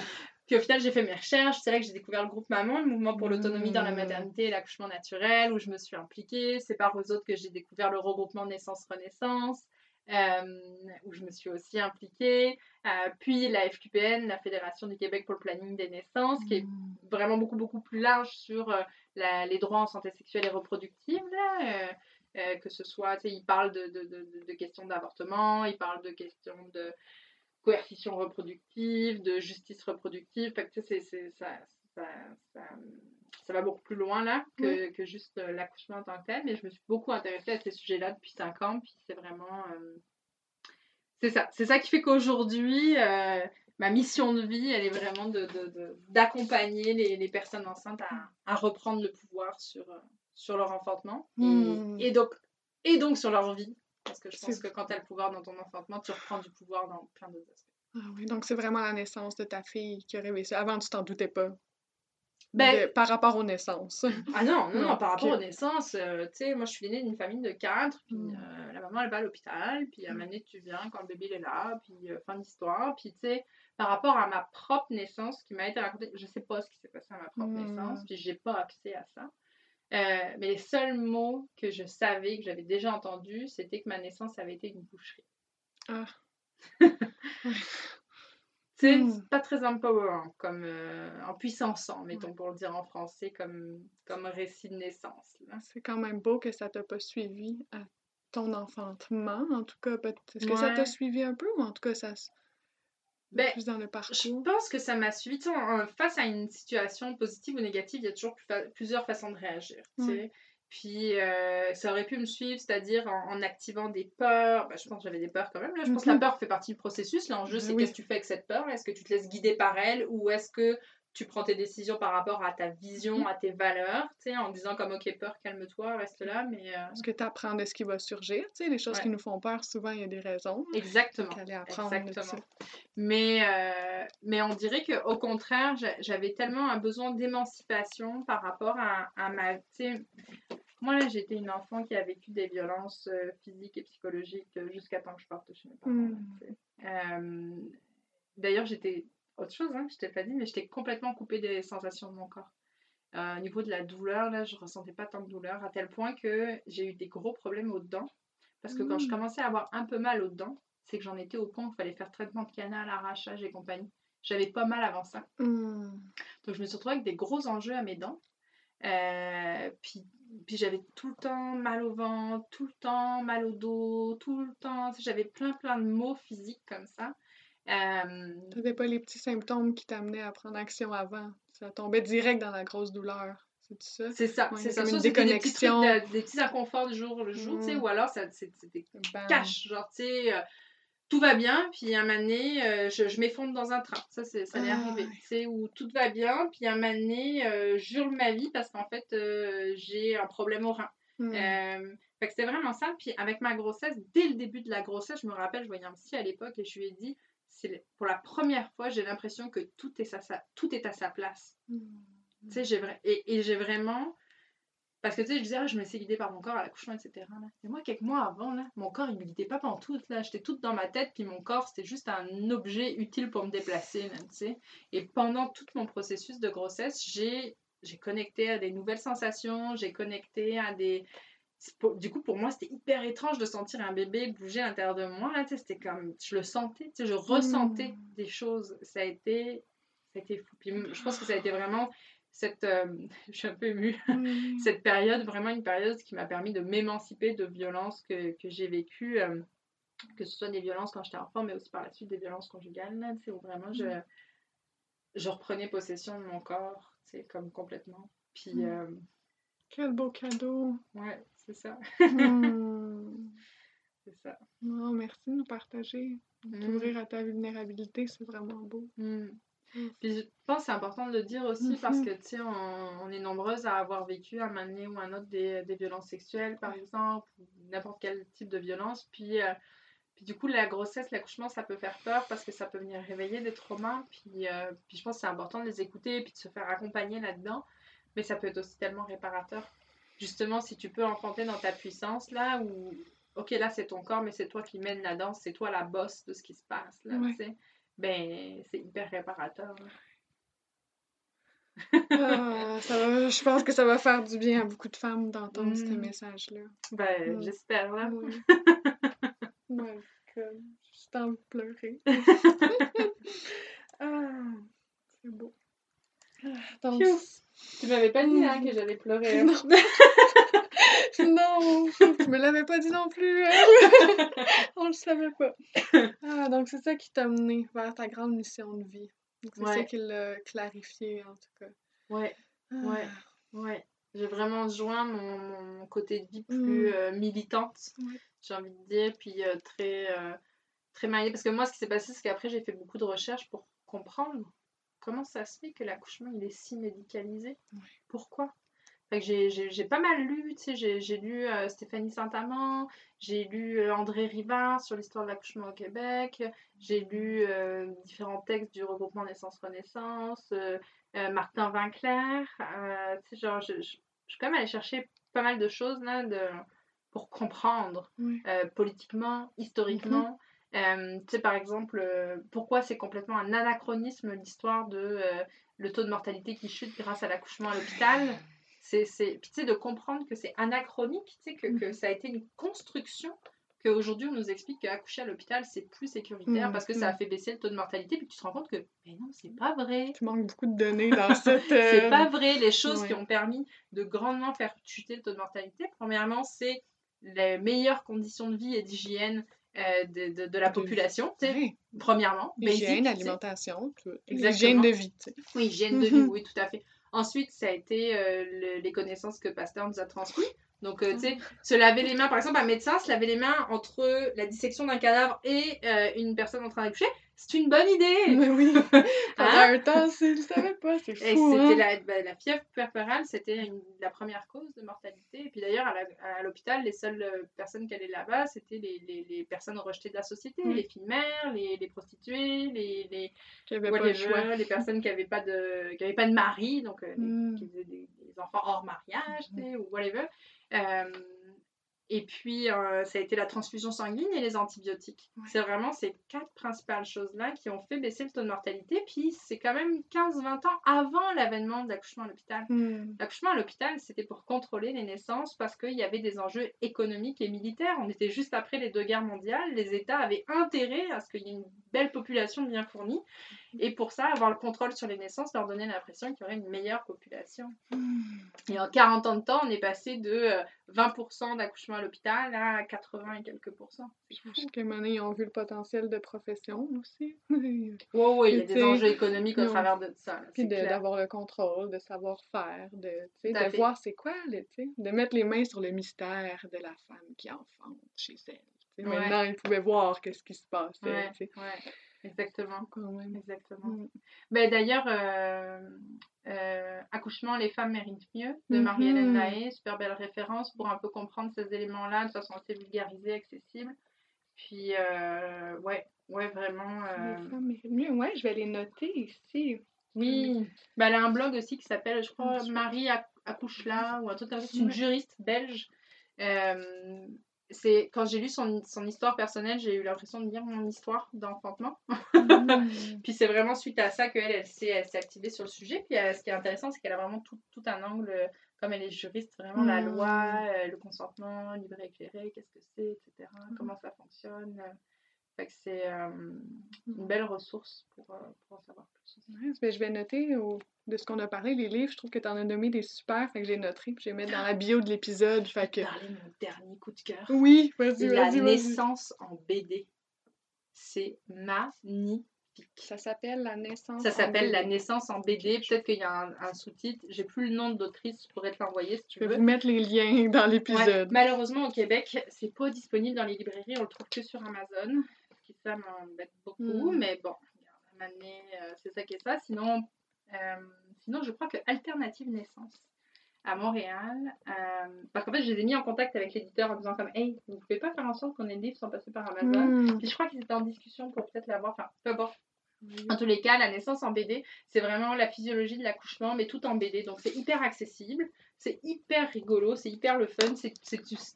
Puis au final, j'ai fait mes recherches. C'est là que j'ai découvert le groupe Maman, le mouvement pour l'autonomie dans la Mmh. maternité et l'accouchement naturel, où je me suis impliquée. C'est par eux autres que j'ai découvert le regroupement Naissance-Renaissance, euh, où je me suis aussi impliquée. Euh, puis la FQPN, la Fédération du Québec pour le planning des naissances, qui est Mmh. vraiment beaucoup, beaucoup plus large sur euh, la- les droits en santé sexuelle et reproductive. Là, euh, que ce soit, tu sais, il parle de, de, de, de questions d'avortement, il parle de questions de coercition reproductive, de justice reproductive. Fait que, tu sais, c'est- c'est- ça, ça, ça, ça va beaucoup plus loin là que, que juste euh, l'accouchement en tant que tel. Mais je me suis beaucoup intéressée à ces sujets-là depuis 5 ans. Puis c'est vraiment. euh, c'est ça. C'est ça qui fait qu'aujourd'hui, euh, ma mission de vie, elle est vraiment de, de- de- d'accompagner les, les personnes enceintes à, à reprendre le pouvoir sur, sur leur enfantement et, Mm. et donc, et donc sur leur vie. Parce que je pense que quand tu as le pouvoir dans ton enfantement, tu reprends du pouvoir dans plein d'autres aspects. Ah oui, donc c'est vraiment la naissance de ta fille qui a réveillé ça. Avant, tu t'en doutais pas. Ben- De- par rapport aux naissances. Ah non, non, non, Non, par rapport aux naissances, euh, tu sais, moi je suis l'aînée d'une famille de quatre, puis Mm. euh, la maman elle va à l'hôpital, puis à un Mm. moment donné tu viens quand le bébé il est là, puis euh, fin d'histoire, puis tu sais, par rapport à ma propre naissance qui m'a été racontée, je sais pas ce qui s'est passé à ma propre Mm. naissance, puis j'ai pas accès à ça. Euh, mais les seuls mots que je savais, que j'avais déjà entendus, c'était que ma naissance avait été une boucherie. Ah. C'est Mm. pas très empowerant, comme euh, en puissançant, mettons, pour le dire en français, comme, comme récit de naissance. C'est quand même beau que ça t'a pas suivi à ton enfantement. En tout cas, est-ce que ça t'a suivi un peu ou en tout cas, ça Ben, plus dans le Je pense que ça m'a suivi. En- face à une situation positive ou négative, il y a toujours plus fa- plusieurs façons de réagir. tu sais. Puis euh, ça aurait pu me suivre, c'est-à-dire en, en activant des peurs. Ben, je pense que j'avais des peurs quand même. Là. Je pense que la Mhm. peur fait partie du processus. L'enjeu, Ben c'est oui. qu'est-ce que tu fais avec cette peur? Est-ce que tu te laisses guider par elle? Ou est-ce que tu prends tes décisions par rapport à ta vision, Mhm. à tes valeurs, tu sais, en disant comme ok peur, calme-toi, reste là, mais euh, que tu apprends de ce qui va surgir? Tu sais, les choses Ouais. qui nous font peur, souvent, il y a des raisons. exactement. Donc, aller apprendre Exactement. Mais, euh, mais on dirait qu'au contraire, j'a- j'avais tellement un besoin d'émancipation par rapport à, à ma... Moi, là, j'étais une enfant qui a vécu des violences euh, physiques et psychologiques euh, jusqu'à temps que je parte de chez mes parents. Mm. D'ailleurs, j'étais... Autre chose, hein, je t'ai pas dit, mais j'étais complètement coupée des sensations de mon corps. Euh, au niveau de la douleur, là, je ressentais pas tant de douleur, à tel point que j'ai eu des gros problèmes aux dents. Parce que quand je Mm. commençais à avoir un peu mal aux dents, c'est que j'en étais au point où il fallait faire traitement de canal, arrachage et compagnie. J'avais pas mal avant ça. Hmm. Donc je me suis retrouvée avec des gros enjeux à mes dents. Euh, puis puis j'avais tout le temps mal au ventre, tout le temps mal au dos, tout le temps. J'avais plein plein de maux physiques comme ça. Euh, T'avais pas les petits symptômes qui t'amenaient à prendre action avant. Ça tombait direct dans la grosse douleur. C'est ça? c'est ça, Ouais, c'est ça. une c'était des petits trucs, déconnexion? de- des petits inconforts du jour le jour, tu sais, Mm. ou alors ça, c'est- c'était Bam. cash, genre, tu sais, euh, tout va bien, puis un donné, euh, je, je m'effondre dans un train. Ça, c'est, ça m'est Ah, arrivé, ouais. tu sais, où tout va bien, puis un donné, euh, je hurle ma vie parce qu'en fait, euh, j'ai un problème au rein. Euh, fait que c'était vraiment ça. Puis avec ma grossesse, dès le début de la grossesse, je me rappelle, je voyais un psy à l'époque et je lui ai dit, c'est pour la première fois, j'ai l'impression que tout est, sa, sa- tout est à sa place. Hmm. Tu sais, j'ai et, et j'ai vraiment. Parce que tu sais, je disais, ah, je me laissais guider par mon corps à l'accouchement, etc. là. Et moi, quelques mois avant, là, mon corps, il me guidait pas tout là. J'étais toute dans ma tête, puis mon corps, c'était juste un objet utile pour me déplacer, là, tu sais. Et pendant tout mon processus de grossesse, j'ai j'ai connecté à des nouvelles sensations, j'ai connecté à des. Du coup, pour moi, c'était hyper étrange de sentir un bébé bouger à l'intérieur de moi. Là, c'était comme. Je le sentais, je ressentais Mm. des choses. Ça a été. Ça a été fou. Puis je pense que ça a été vraiment cette. euh, je suis un peu émue. Hmm. Cette période, vraiment une période qui m'a permis de m'émanciper de violences que, que j'ai vécues. euh, que ce soit des violences quand j'étais enfant, mais aussi par la suite des violences conjugales, là, où vraiment je, Mm. je reprenais possession de mon corps, comme complètement. Puis, euh, Quel beau cadeau. ouais, c'est ça. Hmm. C'est ça. Non, merci de nous partager. Mm. T'ouvrir à ta vulnérabilité, c'est vraiment beau. Mm. Mm. Puis je pense que c'est important de le dire aussi parce Mhm. que, tu sais, on, on est nombreuses à avoir vécu à un moment donné ou à un autre des, des violences sexuelles, par exemple, ou n'importe quel type de violence. Puis, euh, puis du coup, la grossesse, l'accouchement, ça peut faire peur parce que ça peut venir réveiller des traumas. Puis, euh, puis je pense que c'est important de les écouter et puis de se faire accompagner là-dedans. Mais ça peut être aussi tellement réparateur. Justement, si tu peux enfanter dans ta puissance, là, où, ok, là, c'est ton corps, mais c'est toi qui mène la danse, c'est toi la bosse de ce qui se passe, là, Ouais. tu sais ben c'est hyper réparateur. là. Ah, ça va- je pense que ça va faire du bien à beaucoup de femmes d'entendre ce Mm. message-là. Ben, j'espère, là. Oui. Ouais, comme, je suis en pleurer. ah, c'est beau. Donc. Tu m'avais pas dit hein, que j'allais pleurer. non, non, tu me l'avais pas dit non plus. hein. On le savait pas. Ah, donc c'est ça qui t'a mené vers ta grande mission de vie. C'est ça qui l'a clarifié en tout cas. Ouais, Ah. ouais, ouais. J'ai vraiment joint mon, mon- côté de vie Mm. plus euh, militante, Ouais. j'ai envie de dire, puis euh, très, euh, très maillée. Parce que moi, ce qui s'est passé, c'est qu'après, j'ai fait beaucoup de recherches pour comprendre comment ça se fait que l'accouchement, il est si médicalisé? Ouais. Pourquoi? J'ai- pas mal lu, tu sais, j'ai lu euh, Stéphanie Saint-Amand, j'ai lu euh, André Rivard sur l'histoire de l'accouchement au Québec, j'ai lu euh, différents textes du regroupement Naissance-Renaissance, Martin Vinclair, tu sais, genre, je, je, je suis quand même allée chercher pas mal de choses là de, pour comprendre politiquement, historiquement. Euh, tu sais, par exemple, euh, pourquoi c'est complètement un anachronisme l'histoire de euh, le taux de mortalité qui chute grâce à l'accouchement à l'hôpital. C'est, c'est... Puis tu sais, de comprendre que c'est anachronique, tu sais, que, que ça a été une construction, qu'aujourd'hui on nous explique qu'accoucher à l'hôpital c'est plus sécuritaire Mm, parce que ça a fait baisser le taux de mortalité, puis tu te rends compte que, mais non, c'est pas vrai. Tu manques beaucoup de données dans cette. C'est euh, pas vrai. Les choses qui ont permis de grandement faire chuter le taux de mortalité, premièrement, c'est les meilleures conditions de vie et d'hygiène euh, de, de- de la population, tu sais, Ouais. premièrement. Hygiène, alimentation, tout. Exactement. Hygiène de vie, tu sais. Oui, hygiène de vie, oui, tout à fait. Ensuite, ça a été euh, le- les connaissances que Pasteur nous a transmises. Donc, euh, tu sais, se laver les mains, par exemple, un médecin se laver les mains entre la dissection d'un cadavre et euh, une personne en train d'accoucher, c'est une bonne idée. Mais oui. Pendant Hein? un temps, c'est- je savais pas, c'est Et fou, c'était hein? la, bah, la fièvre puerpérale, c'était la première cause de mortalité. Et puis d'ailleurs, à l'hôpital, les seules euh, personnes qui allaient là-bas, c'était les, les- les personnes rejetées de la société, Mm. les filles mères, les, les prostituées, les, les, whatever, les personnes qui n'avaient pas, de- qui avaient pas de mari, donc euh, Mm. qui faisaient des, des enfants hors mariage, sais, ou whatever. Et puis, euh, ça a été la transfusion sanguine et les antibiotiques. Ouais. C'est vraiment ces quatre principales choses-là qui ont fait baisser le taux de mortalité. Puis, c'est quand même 15-20 ans avant l'avènement de l'accouchement à l'hôpital. Hmm. L'accouchement à l'hôpital, c'était pour contrôler les naissances parce qu'il y avait des enjeux économiques et militaires. On était juste après les deux guerres mondiales. Les États avaient intérêt à ce qu'il y ait une belle population bien fournie. Et pour ça, avoir le contrôle sur les naissances leur donnait l'impression qu'il y aurait une meilleure population. Hmm. Et en 40 ans de temps, on est passé de euh, 20% d'accouchement à l'hôpital à 80 et quelques pourcents. Un moment donné, ils ont vu le potentiel de profession aussi. Ouais, ouais, il y a des enjeux économiques au travers de ça. là, Puis d'avoir le contrôle, de savoir faire, de, de fait. voir c'est quoi, là, de mettre les mains sur le mystère de la femme qui enfante chez elle. Ouais. Maintenant, ils pouvaient voir qu'est-ce qui se passait. Ouais, exactement. Quand même. Exactement. Mm. Ben, D'ailleurs, euh, euh, Accouchement, les femmes méritent mieux de Mhm. Marie-Hélène Lahaye, super belle référence pour un peu comprendre ces éléments-là de façon assez vulgarisée, accessible. Puis, euh, ouais, ouais, vraiment. Les femmes méritent mieux. Ouais, je vais les noter ici. Oui, ben, elle a un blog aussi qui s'appelle, je crois, Marie Ac- accouche là, ou un truc comme ça. C'est une juriste belge. Euh, c'est quand j'ai lu son, son histoire personnelle, j'ai eu l'impression de lire mon histoire d'enfantement. Mm. Puis c'est vraiment suite à ça qu'elle, elle, s'est, elle s'est activée sur le sujet. Puis euh, ce qui est intéressant, c'est qu'elle a vraiment tout, tout un angle, euh, comme elle est juriste, vraiment la Mm. loi, euh, le consentement, libre éclairé, qu'est-ce que c'est, etc. Mm. Comment ça fonctionne. Fait que c'est euh, une belle ressource pour, euh, pour en savoir plus. Ouais, ben, je vais noter au- de ce qu'on a parlé, les livres, je trouve que tu en as nommé des super, fait que j'ai noté, puis je vais mettre dans la bio de l'épisode, fait que... Parler de mon dernier coup de cœur. Oui, vas-y, La vas-y, vas-y. naissance en BD. C'est magnifique. Ça s'appelle La naissance Ça en s'appelle La naissance en BD. Peut-être qu'il y a un, un sous-titre. J'ai plus le nom de l'autrice. Je pourrais te l'envoyer si Je tu vais veux. vous mettre les liens dans Ouais. l'épisode. Malheureusement, au Québec, c'est pas disponible dans les librairies. On le trouve que sur Amazon. Ça m'embête beaucoup. Mm. Mais bon, à euh, c'est ça qui est ça. Sinon, euh, sinon, je crois que Alternative Naissance à Montréal. euh, parce qu'en fait, je les ai mis en contact avec l'éditeur en disant comme Hey, vous pouvez pas faire en sorte qu'on ait le livre sans passer par Amazon? Mm. Puis je crois qu'ils étaient en discussion pour peut-être l'avoir. Enfin, peu importe. En tous les cas, la naissance en BD, c'est vraiment la physiologie de l'accouchement, mais tout en BD. Donc c'est hyper accessible, c'est hyper rigolo, c'est hyper le fun. C'est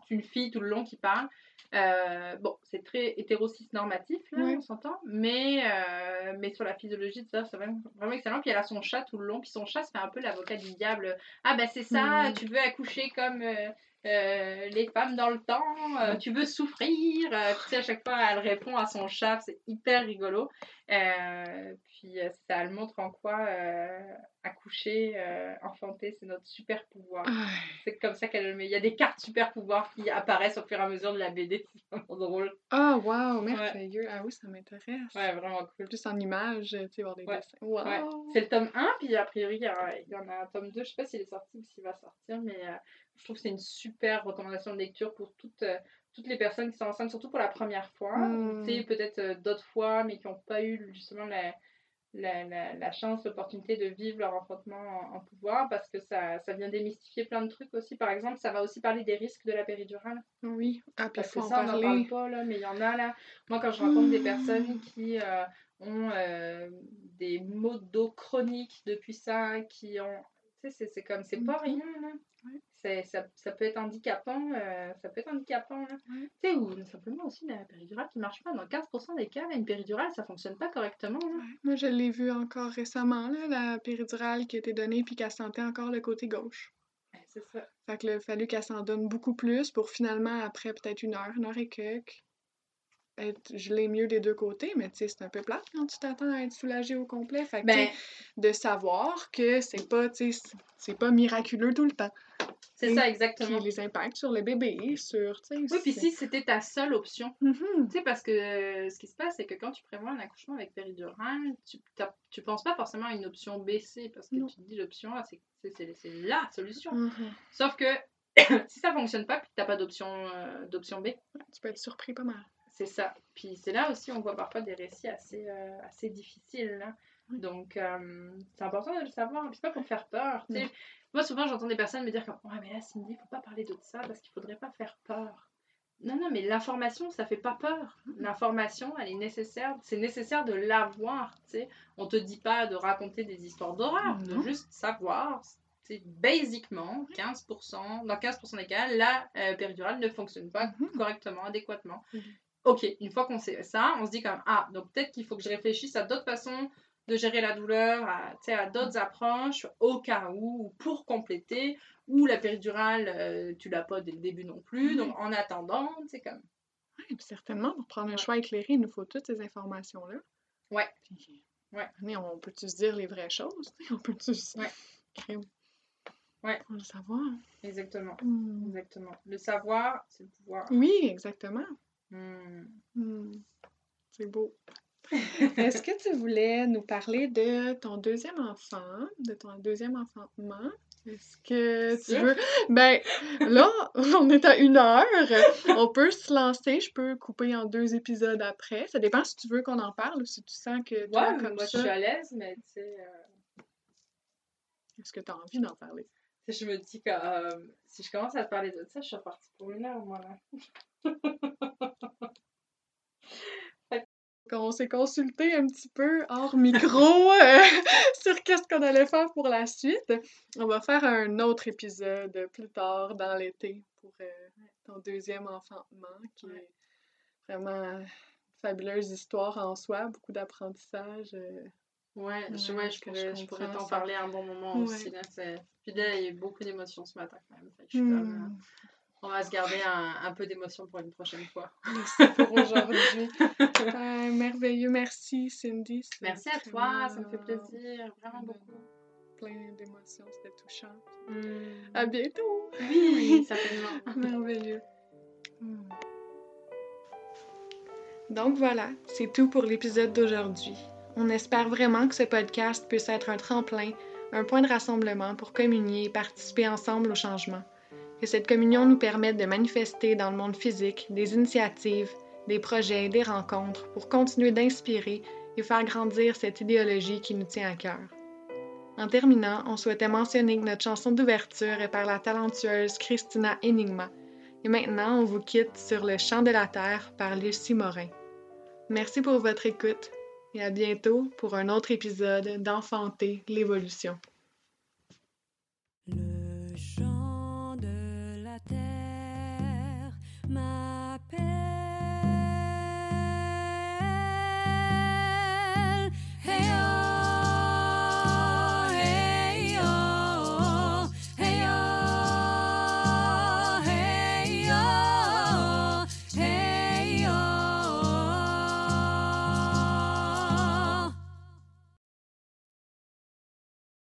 une fille tout le long qui parle. Euh, bon, c'est très hétérosis normatif, là, on s'entend, mais, euh, mais sur la physiologie de ça, c'est vraiment, vraiment, excellent. Puis elle a son chat tout le long, puis son chat, c'est un peu l'avocat du diable. Ah, bah c'est ça, tu veux accoucher comme euh, euh, les femmes dans le temps, euh, tu veux souffrir? Euh, tu sais, à chaque fois, elle répond à son chat, c'est hyper rigolo. puis ça elle montre en quoi accoucher, enfanter, c'est notre super pouvoir. C'est comme ça qu'elle le met. Il y a des cartes super pouvoirs qui apparaissent au fur et à mesure de la BD, c'est vraiment drôle. Ah, oh, wow, merveilleux. Ah oui, ça m'intéresse. Ouais, vraiment cool. Plus en images, tu sais, voir des dessins. Wow. C'est le tome 1, puis a priori, il y, en a un tome 2. Je sais pas s'il est sorti ou s'il va sortir, mais je trouve que c'est une super recommandation de lecture pour toutes, euh, toutes les personnes qui sont enceintes, surtout pour la première fois. Hmm. Tu sais, peut-être euh, d'autres fois, mais qui n'ont pas eu justement la, la, la, chance, l'opportunité de vivre leur enfantement en, pouvoir, parce que ça, ça, vient démystifier plein de trucs aussi. Par exemple, ça va aussi parler des risques de la péridurale. Oui, ah, parce que ça, on n'en parle pas, là, mais il y en a là. Moi, quand je rencontre des personnes qui euh, ont des maux d'eau chroniques depuis ça, qui ont c'est comme, c'est pas rien, là. Ça, ça, peut être handicapant, euh, ça peut être handicapant, là. Tu sais, ou simplement aussi la péridurale qui marche pas. Dans 15% des cas, une péridurale, ça fonctionne pas correctement, là. Moi, je l'ai vu encore récemment, là, la péridurale qui a été donnée puis qu'elle sentait encore le côté gauche. c'est ça. Fait qu'il a fallu qu'elle s'en donne beaucoup plus pour finalement, après peut-être une heure, une heure et quelques, je l'ai mieux des deux côtés, mais tu sais, c'est un peu plate quand tu t'attends à être soulagé au complet. Fait que, ben de savoir que c'est pas, tu sais, c'est pas miraculeux tout le temps. C'est ça, exactement. Puis les impacts sur le bébé, sur, tu sais... Oui, puis si c'était ta seule option, mm-hmm. tu sais, parce que euh, ce qui se passe, c'est que quand tu prévois un accouchement avec péridurale, tu, tu penses pas forcément à une option B, C, parce que tu te dis l'option A, c'est la solution. Mm-hmm. Sauf que si ça fonctionne pas, puis que t'as pas d'option euh, d'option B... Tu peux être surpris pas mal. C'est ça. Puis c'est là aussi on voit parfois des récits assez, euh, assez difficiles. Donc euh, c'est important de le savoir. c'est pas pour faire peur. Moi souvent j'entends des personnes me dire comme Ouais mais là Cindy, faut pas parler de ça parce qu'il faudrait pas faire peur. Non, non, mais l'information, ça fait pas peur. Mm-hmm. L'information, elle est nécessaire. C'est nécessaire de l'avoir. On te dit pas de raconter des histoires d'horreur, de juste savoir. C'est basiquement 15%, dans 15% des cas, la euh, péridurale ne fonctionne pas mm-hmm. correctement, adéquatement. Ok, une fois qu'on sait ça, on se dit comme ah, donc peut-être qu'il faut que je réfléchisse à d'autres façons de gérer la douleur, à, à d'autres approches au cas où, pour compléter, ou la péridurale, euh, tu l'as pas dès le début non plus, donc en attendant, c'est comme. Oui, certainement, pour prendre un choix éclairé, il nous faut toutes ces informations-là. Ouais. ouais. Mais on peut-tu se dire les vraies choses? On peut-tu se... Ouais. Ouais. Pour le savoir? Exactement. Hmm. Exactement. Le savoir, c'est le pouvoir. Oui, exactement. Hmm. Hmm. C'est beau. Est-ce que tu voulais nous parler de ton deuxième enfant, de ton deuxième enfantement? Est-ce que tu veux? Ben, là, on est à une heure. On peut se lancer. Je peux couper en deux épisodes après. Ça dépend si tu veux qu'on en parle ou si tu sens que. Toi, comme moi, je suis à l'aise, mais tu sais. Euh, Est-ce que tu as envie d'en parler? Je me dis que euh, si je commence à te parler de ça, je suis repartie pour une heure, moi, là. On s'est consulté un petit peu hors micro euh, sur qu'est-ce qu'on allait faire pour la suite. On va faire un autre épisode plus tard dans l'été pour euh, ton deuxième enfantement, qui est vraiment une fabuleuse histoire en soi, beaucoup d'apprentissage. Euh, ouais, je, ouais, je, pourrais, je pourrais t'en parler un bon moment aussi. Là, Puis là, il y a eu beaucoup d'émotions ce matin quand même. je suis comme, hmm. On va se garder un, peu d'émotion pour une prochaine fois. Merci pour aujourd'hui. Euh, merveilleux. Merci, Cindy. Merci à toi. Ça me fait plaisir. Vraiment beaucoup. Plein d'émotions. C'était touchant. Hmm. À bientôt. Oui, certainement. merveilleux. Hmm. Donc voilà, c'est tout pour l'épisode d'aujourd'hui. On espère vraiment que ce podcast puisse être un tremplin, un point de rassemblement pour communier et participer ensemble au changement que cette communion nous permette de manifester dans le monde physique des initiatives, des projets et des rencontres pour continuer d'inspirer et faire grandir cette idéologie qui nous tient à cœur. En terminant, on souhaitait mentionner que notre chanson d'ouverture est par la talentueuse Christina Enigma. Et maintenant, on vous quitte sur Le chant de la terre par Lucie Morin. Merci pour votre écoute et à bientôt pour un autre épisode d'Enfanter l'évolution.